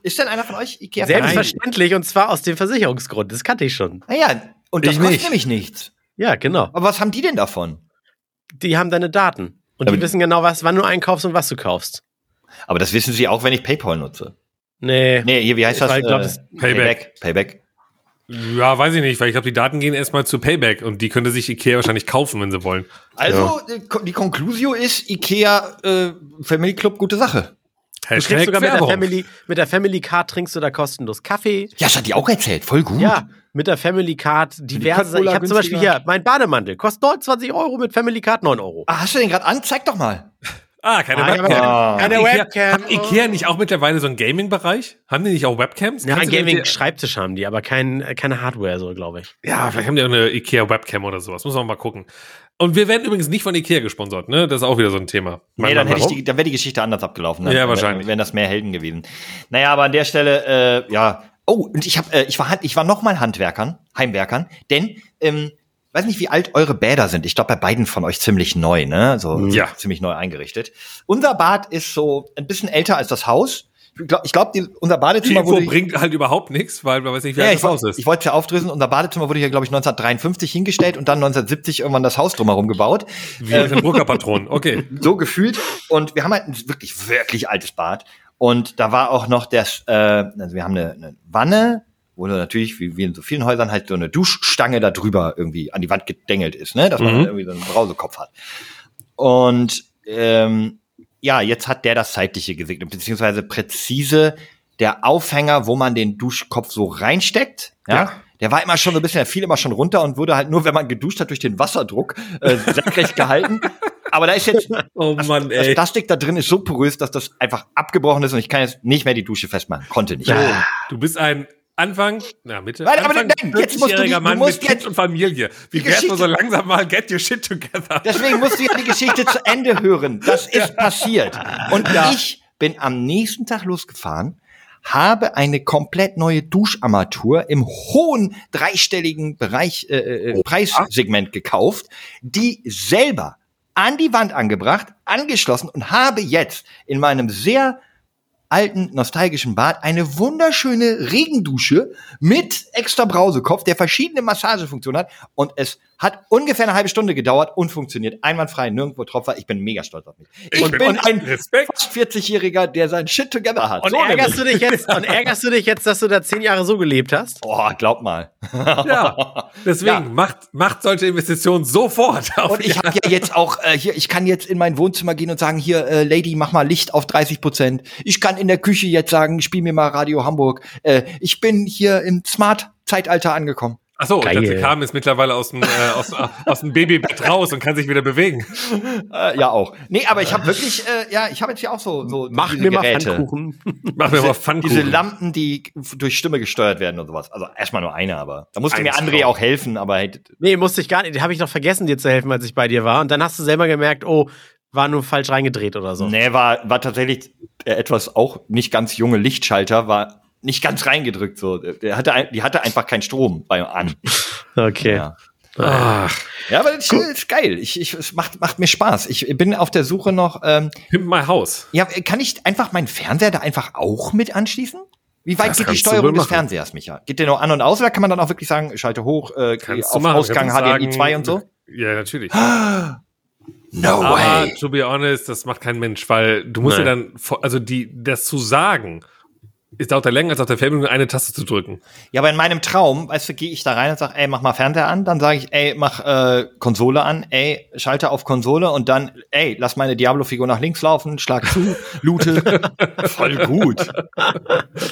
ist denn einer von euch Ikea Selbstverständlich und zwar aus dem Versicherungsgrund. Das kannte ich schon. Naja, und das Ich kostet nicht. nämlich nichts. Ja, genau. Aber was haben die denn davon? Die haben deine Daten. Und die Aber- wissen genau, was, wann du einkaufst und was du kaufst. Aber das wissen sie auch, wenn ich PayPal nutze. Nee. Nee, hier, wie heißt das? Weil ich glaub, Äh, das- Payback. Payback. Ja, weiß ich nicht, weil ich glaube, die Daten gehen erstmal zu Payback und die könnte sich Ikea wahrscheinlich kaufen, wenn sie wollen. Also, ko- die Conclusio ist, Ikea äh, Family Club, gute Sache. Du kriegst sogar mit der. Family, mit der Family Card trinkst du da kostenlos Kaffee. Ja, das hat die auch erzählt. Voll gut. Ja, mit der Family Card diverse. Ich habe zum Beispiel hier mein Bademantel. Kostet 29 Euro mit Family Card 9 Euro. Ah, hast du den gerade an? Zeig doch mal. Ah, keine Ah, Webcam. Keine Ikea, Webcam. Hat Ikea nicht auch mittlerweile so einen Gaming-Bereich? Haben die nicht auch Webcams? Ja, ein Kannst du dir- Gaming-Schreibtisch haben die, aber kein, äh, keine Hardware, so glaube ich. Ja, vielleicht haben die auch eine Ikea-Webcam oder sowas. Muss man mal gucken. Und wir werden übrigens nicht von Ikea gesponsert, ne? Das ist auch wieder so ein Thema. Nee, Mein dann, Mann, hätte die, dann wäre die Geschichte anders abgelaufen. Dann Ja, wahrscheinlich. Wären das mehr Helden gewesen. Naja, aber an der Stelle, äh, ja. Oh, und ich hab, äh, ich war, ich war noch mal Handwerkern, Heimwerkern, denn, ähm, weiß nicht, wie alt eure Bäder sind. Ich glaube, bei beiden von euch ziemlich neu, ne? So Ja. ziemlich neu eingerichtet. Unser Bad ist so ein bisschen älter als das Haus. Ich glaube, glaub, die- unser Die Badezimmer Info wurde. bringt halt überhaupt nichts, weil man weiß nicht, wie Ja, das Haus ist. ich wollte es ja aufdröseln. Unser Badezimmer wurde hier, glaube ich, 1953 hingestellt und dann 1970 irgendwann das Haus drumherum gebaut. Wie mit den Druckerpatronen. Okay. so gefühlt. Und wir haben halt ein wirklich, wirklich altes Bad. Und da war auch noch das, äh, also wir haben eine, eine Wanne, wo natürlich, wie, wie in so vielen Häusern, halt so eine Duschstange da drüber irgendwie an die Wand gedengelt ist, ne? Dass man Mhm. dann irgendwie so einen Brausekopf hat. Und ähm, ja, jetzt hat der das Zeitliche gesegnet, beziehungsweise präzise der Aufhänger, wo man den Duschkopf so reinsteckt, ja, Ja. der war immer schon so ein bisschen, der fiel immer schon runter und wurde halt nur, wenn man geduscht hat, durch den Wasserdruck äh, senkrecht gehalten. Aber da ist jetzt Oh Mann, das ey. Plastik da drin ist so porös, dass das einfach abgebrochen ist und ich kann jetzt nicht mehr die Dusche festmachen. Konnte nicht. Du bist ein Anfang, na Mitte, Warte, aber nein, jetzt musst du die- 40-jähriger du Mann musst mit Kind jetzt- und Familie. Wie wär's nur so langsam mal get your shit together? Deswegen musst du ja die Geschichte zu Ende hören. Das ist passiert. Und ich bin am nächsten Tag losgefahren, habe eine komplett neue Duscharmatur im hohen dreistelligen Bereich äh, äh, Preissegment gekauft, die selber an die Wand angebracht, angeschlossen und habe jetzt in meinem sehr alten nostalgischen Bad eine wunderschöne Regendusche mit extra Brausekopf, der verschiedene Massagefunktionen hat und es hat ungefähr eine halbe Stunde gedauert und funktioniert einwandfrei, nirgendwo Tropfer. Ich bin mega stolz auf mich. Ich, Ich bin, ein Respekt. fast 40-Jähriger, der sein Shit together hat. Und So ärgerst du dich jetzt, und ärgerst du dich jetzt, dass du da zehn Jahre so gelebt hast? Oh, glaub mal. Ja, deswegen Ja. macht, macht solche Investitionen sofort. Auf Und ich habe ja jetzt auch äh, hier, ich kann jetzt in mein Wohnzimmer gehen und sagen, hier, äh, Lady, mach mal Licht auf 30 Prozent. Ich kann in der Küche jetzt sagen, spiel mir mal Radio Hamburg. Äh, ich bin hier im Smart-Zeitalter angekommen. Achso, ich dachte, Carmen ist mittlerweile aus dem, äh, aus, aus dem Babybett raus und kann sich wieder bewegen. Äh, ja, auch. Nee, aber ich habe wirklich, äh, ja, ich habe jetzt hier auch so, so Mach diese mir mal Geräte. Pfannkuchen. Mach mir mal Diese, Pfannkuchen. diese Lampen, die durch Stimme gesteuert werden und sowas. Also erstmal nur eine, aber da musste mir Eins André drauf. auch helfen, aber hey, Nee, musste ich gar nicht. Habe ich noch vergessen, dir zu helfen, als ich bei dir war. Und dann hast du selber gemerkt, oh, war nur falsch reingedreht oder so. nee, war, war tatsächlich der etwas auch nicht ganz junge Lichtschalter, war nicht ganz reingedrückt so. Der hatte, die hatte einfach keinen Strom bei an. Okay. Ja. Ach, Ja, aber das ist geil. Ich, ich, es macht, macht mir Spaß. Ich bin auf der Suche noch. Ähm, Pimp my house. ja, kann ich einfach meinen Fernseher da einfach auch mit anschließen? Wie weit Das geht die Steuerung des. Fernsehers, Micha? Geht der nur an und aus oder kann man dann auch wirklich sagen, schalte hoch, äh, Kannst auf machen. Ausgang HDMI 2 und so? Ja, natürlich. No Aber to be honest, das macht kein Mensch, weil du musst Nein. ja dann, also die, das zu sagen, ist dauert ja länger als auf der Fernbedienung eine Taste zu drücken. Ja, aber in meinem Traum, weißt du, gehe ich da rein und sag, ey, mach mal Fernseher an, dann sage ich, ey, mach äh, Konsole an, ey, schalte auf Konsole und dann, ey, lass meine Diablo-Figur nach links laufen, schlag zu, loote. Voll gut.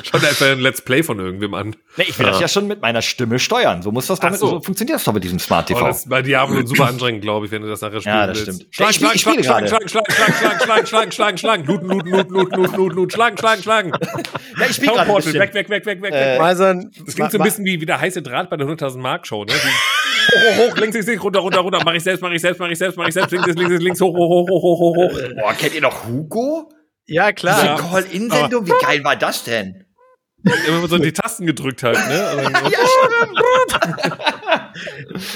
Schau dir einfach ein Let's Play von irgendwem an. Nee, ich will das ja schon mit meiner Stimme steuern. So muss das doch so. so funktioniert das doch mit diesem Smart TV. Oh, das ist bei Diablo super anstrengend, glaube ich, wenn du das nachher spielen Ja, das willst. stimmt. Schlag, Ich spiel- schlag, ich schlag, spiele schlag, gerade. schlag, schlag, schlag, schlag, schlag, schlagen, schlagen, schlagen, looten, looten, looten, looten, looten, looten, looten, schlagen, schlagen, schlagen. ja, ich spiele gerade ein weg, weg, weg, weg, weg, Äh, ein, Das klingt so ein bisschen wie, wie der heiße Draht bei der 100.000 Mark Show, ne? Die, hoch, hoch, hoch, links, links, links, runter, runter, runter, mach ich selbst, mach ich selbst, mach ich selbst, mach ich selbst, links, links, links, links, hoch, hoch, hoch, hoch, hoch, hoch, hoch. Boah, kennt ihr noch Hugo? Ja, klar. Diese Ja. Call-In-Sendung? Wie geil war das denn? Immer so die Tasten gedrückt halt, ne? Also,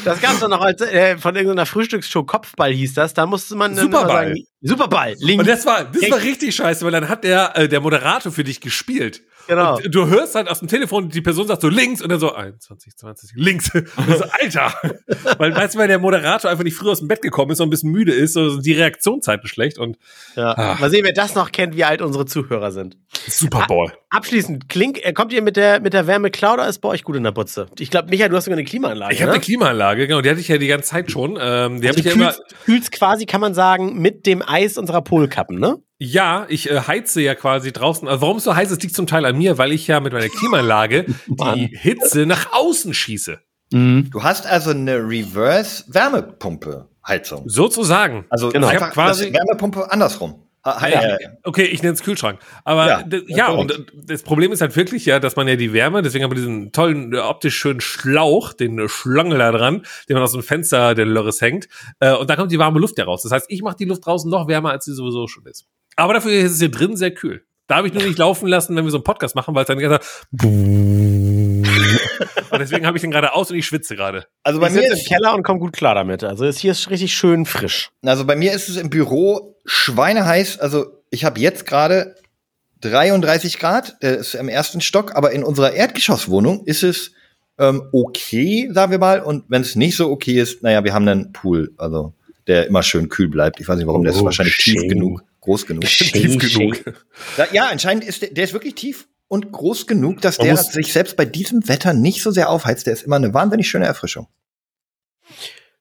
Das gab's doch noch als äh, von irgendeiner Frühstücksshow Kopfball hieß das. Da musste man Superball. sagen, Superball, links. Und das war, das war richtig scheiße, weil dann hat der, äh, der Moderator für dich gespielt. Genau. Und du hörst halt aus dem Telefon, die Person sagt so links und dann so 21, 20, links. Und so, Alter. weil, weißt du, weil der Moderator einfach nicht früh aus dem Bett gekommen ist und ein bisschen müde ist, so die Reaktionszeiten schlecht und ja. Ah. Mal sehen, wer das noch kennt, wie alt unsere Zuhörer sind. Super Bowl. Abschließend, klingt, äh, kommt ihr mit der, mit der Wärme klar oder ist bei euch gut in der Butze? Ich glaube, Micha, du hast sogar eine Klimaanlage. Ich habe ne? eine Klimaanlage, genau, die hatte ich ja die ganze Zeit schon. Ähm, die Also ich du ja immer. kühlst, kühlst quasi, kann man sagen, mit dem Eis unserer Polkappen, ne? Ja, ich äh, heize ja quasi draußen. Also warum es so heiß ist, liegt zum Teil an mir, weil ich ja mit meiner Klimaanlage die Hitze nach außen schieße. Du hast also eine Reverse-Wärmepumpe-Heizung. Sozusagen. Also Genau. Ich quasi- Wärmepumpe andersrum. Ja. Okay, ich nenne es Kühlschrank. Aber Ja, ja, und das Problem ist halt wirklich ja, dass man ja die Wärme, deswegen haben wir diesen tollen, äh, optisch schönen Schlauch, den äh, Schlangel da dran, den man aus dem Fenster der Lörres hängt. Äh, und da kommt die warme Luft ja raus. Das heißt, ich mache die Luft draußen noch wärmer, als sie sowieso schon ist. Aber dafür ist es hier drin sehr kühl. Da habe ich nur nicht laufen lassen, wenn wir so einen Podcast machen, weil es dann gesagt und deswegen habe ich den gerade aus und ich schwitze gerade. Also bei ich mir sitze im ist, Keller und komme gut klar damit. Also ist hier ist richtig schön frisch. also bei mir ist es im Büro schweineheiß. Also ich habe jetzt gerade 33 Grad, der ist im ersten Stock, aber in unserer Erdgeschosswohnung ist es ähm, okay, sagen wir mal. Und wenn es nicht so okay ist, naja, wir haben einen Pool, also der immer schön kühl bleibt. Ich weiß nicht warum, der ist Oh, wahrscheinlich tief schön. genug, groß genug. Tief genug. Ja, anscheinend ist der, der ist wirklich tief und groß genug, dass Man der sich selbst bei diesem Wetter nicht so sehr aufheizt. Der ist immer eine wahnsinnig schöne Erfrischung.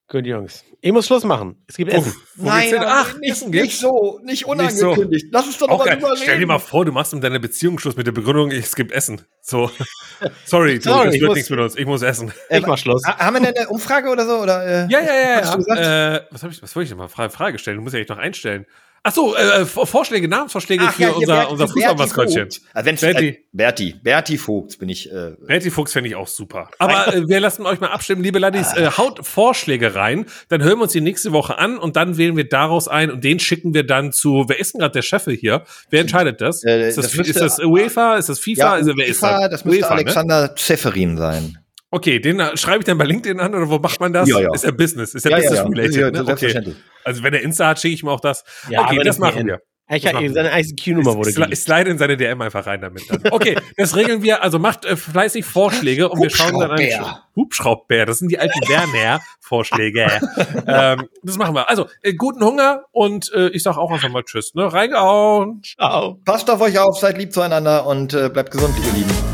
Gut, Jungs. Ich muss Schluss machen. Es gibt Essen. Wo geht's denn? Ach, Essen gibt's? so, nicht unangekündigt. Lass uns doch Auch geil. Stell dir mal vor, du machst um deine Beziehung Schluss mit der Begründung, es gibt Essen. So. Sorry, du, Sorry, das ich wird muss- nichts mit uns. Ich muss essen. Ich mach Schluss. Ha- Haben wir denn eine Umfrage oder so? Oder, äh, Ja, ja, ja. Hast du gesagt? ja. Äh, was, hab ich, was wollte ich denn mal? Frage, Frage stellen. Du musst ja echt noch einstellen. Ach so, äh, Vor- Vorschläge, Namensvorschläge Ach für ja, unser, Berti- unser Berti Fußballmaskottchen. Also wenn's, Berti. Äh, Berti, Berti Vogt bin ich. Äh, Betty Fuchs fände ich auch super. Aber äh, wir lassen euch mal abstimmen, liebe Laddies. Äh, haut Vorschläge rein, dann hören wir uns die nächste Woche an und dann wählen wir daraus ein und den schicken wir dann zu. Wer ist denn gerade der Chef hier? Wer entscheidet das? Äh, ist, das das müsste- ist das UEFA? Ist das FIFA? ja, also, wer ist UEFA, das? das müsste UEFA, ne? Alexander Zeferin sein. Okay, den äh, schreibe ich dann bei LinkedIn an oder wo macht man das? Ja, ja. Ist er Business? Ist Ja, ja, Business ja. related? Ja, ne? Okay. Also wenn er Insta hat, schicke ich ihm auch das. Ja, okay, das nicht machen wir. Ich Das hab, machen seine ICQ-Nummer wurde Sli- geleakt. Slide in seine DM einfach rein damit dann. Okay, das regeln wir. Also macht äh, fleißig Vorschläge und wir schauen dann an. Hubschraubbär. Hubschraubbär, das sind die alten Werner-Vorschläge. ähm, das machen wir. Also, äh, guten Hunger und äh, ich sag auch einfach mal Tschüss. Ne? Reingehauen. Ciao. Passt auf euch auf, seid lieb zueinander und äh, bleibt gesund, ihr Lieben.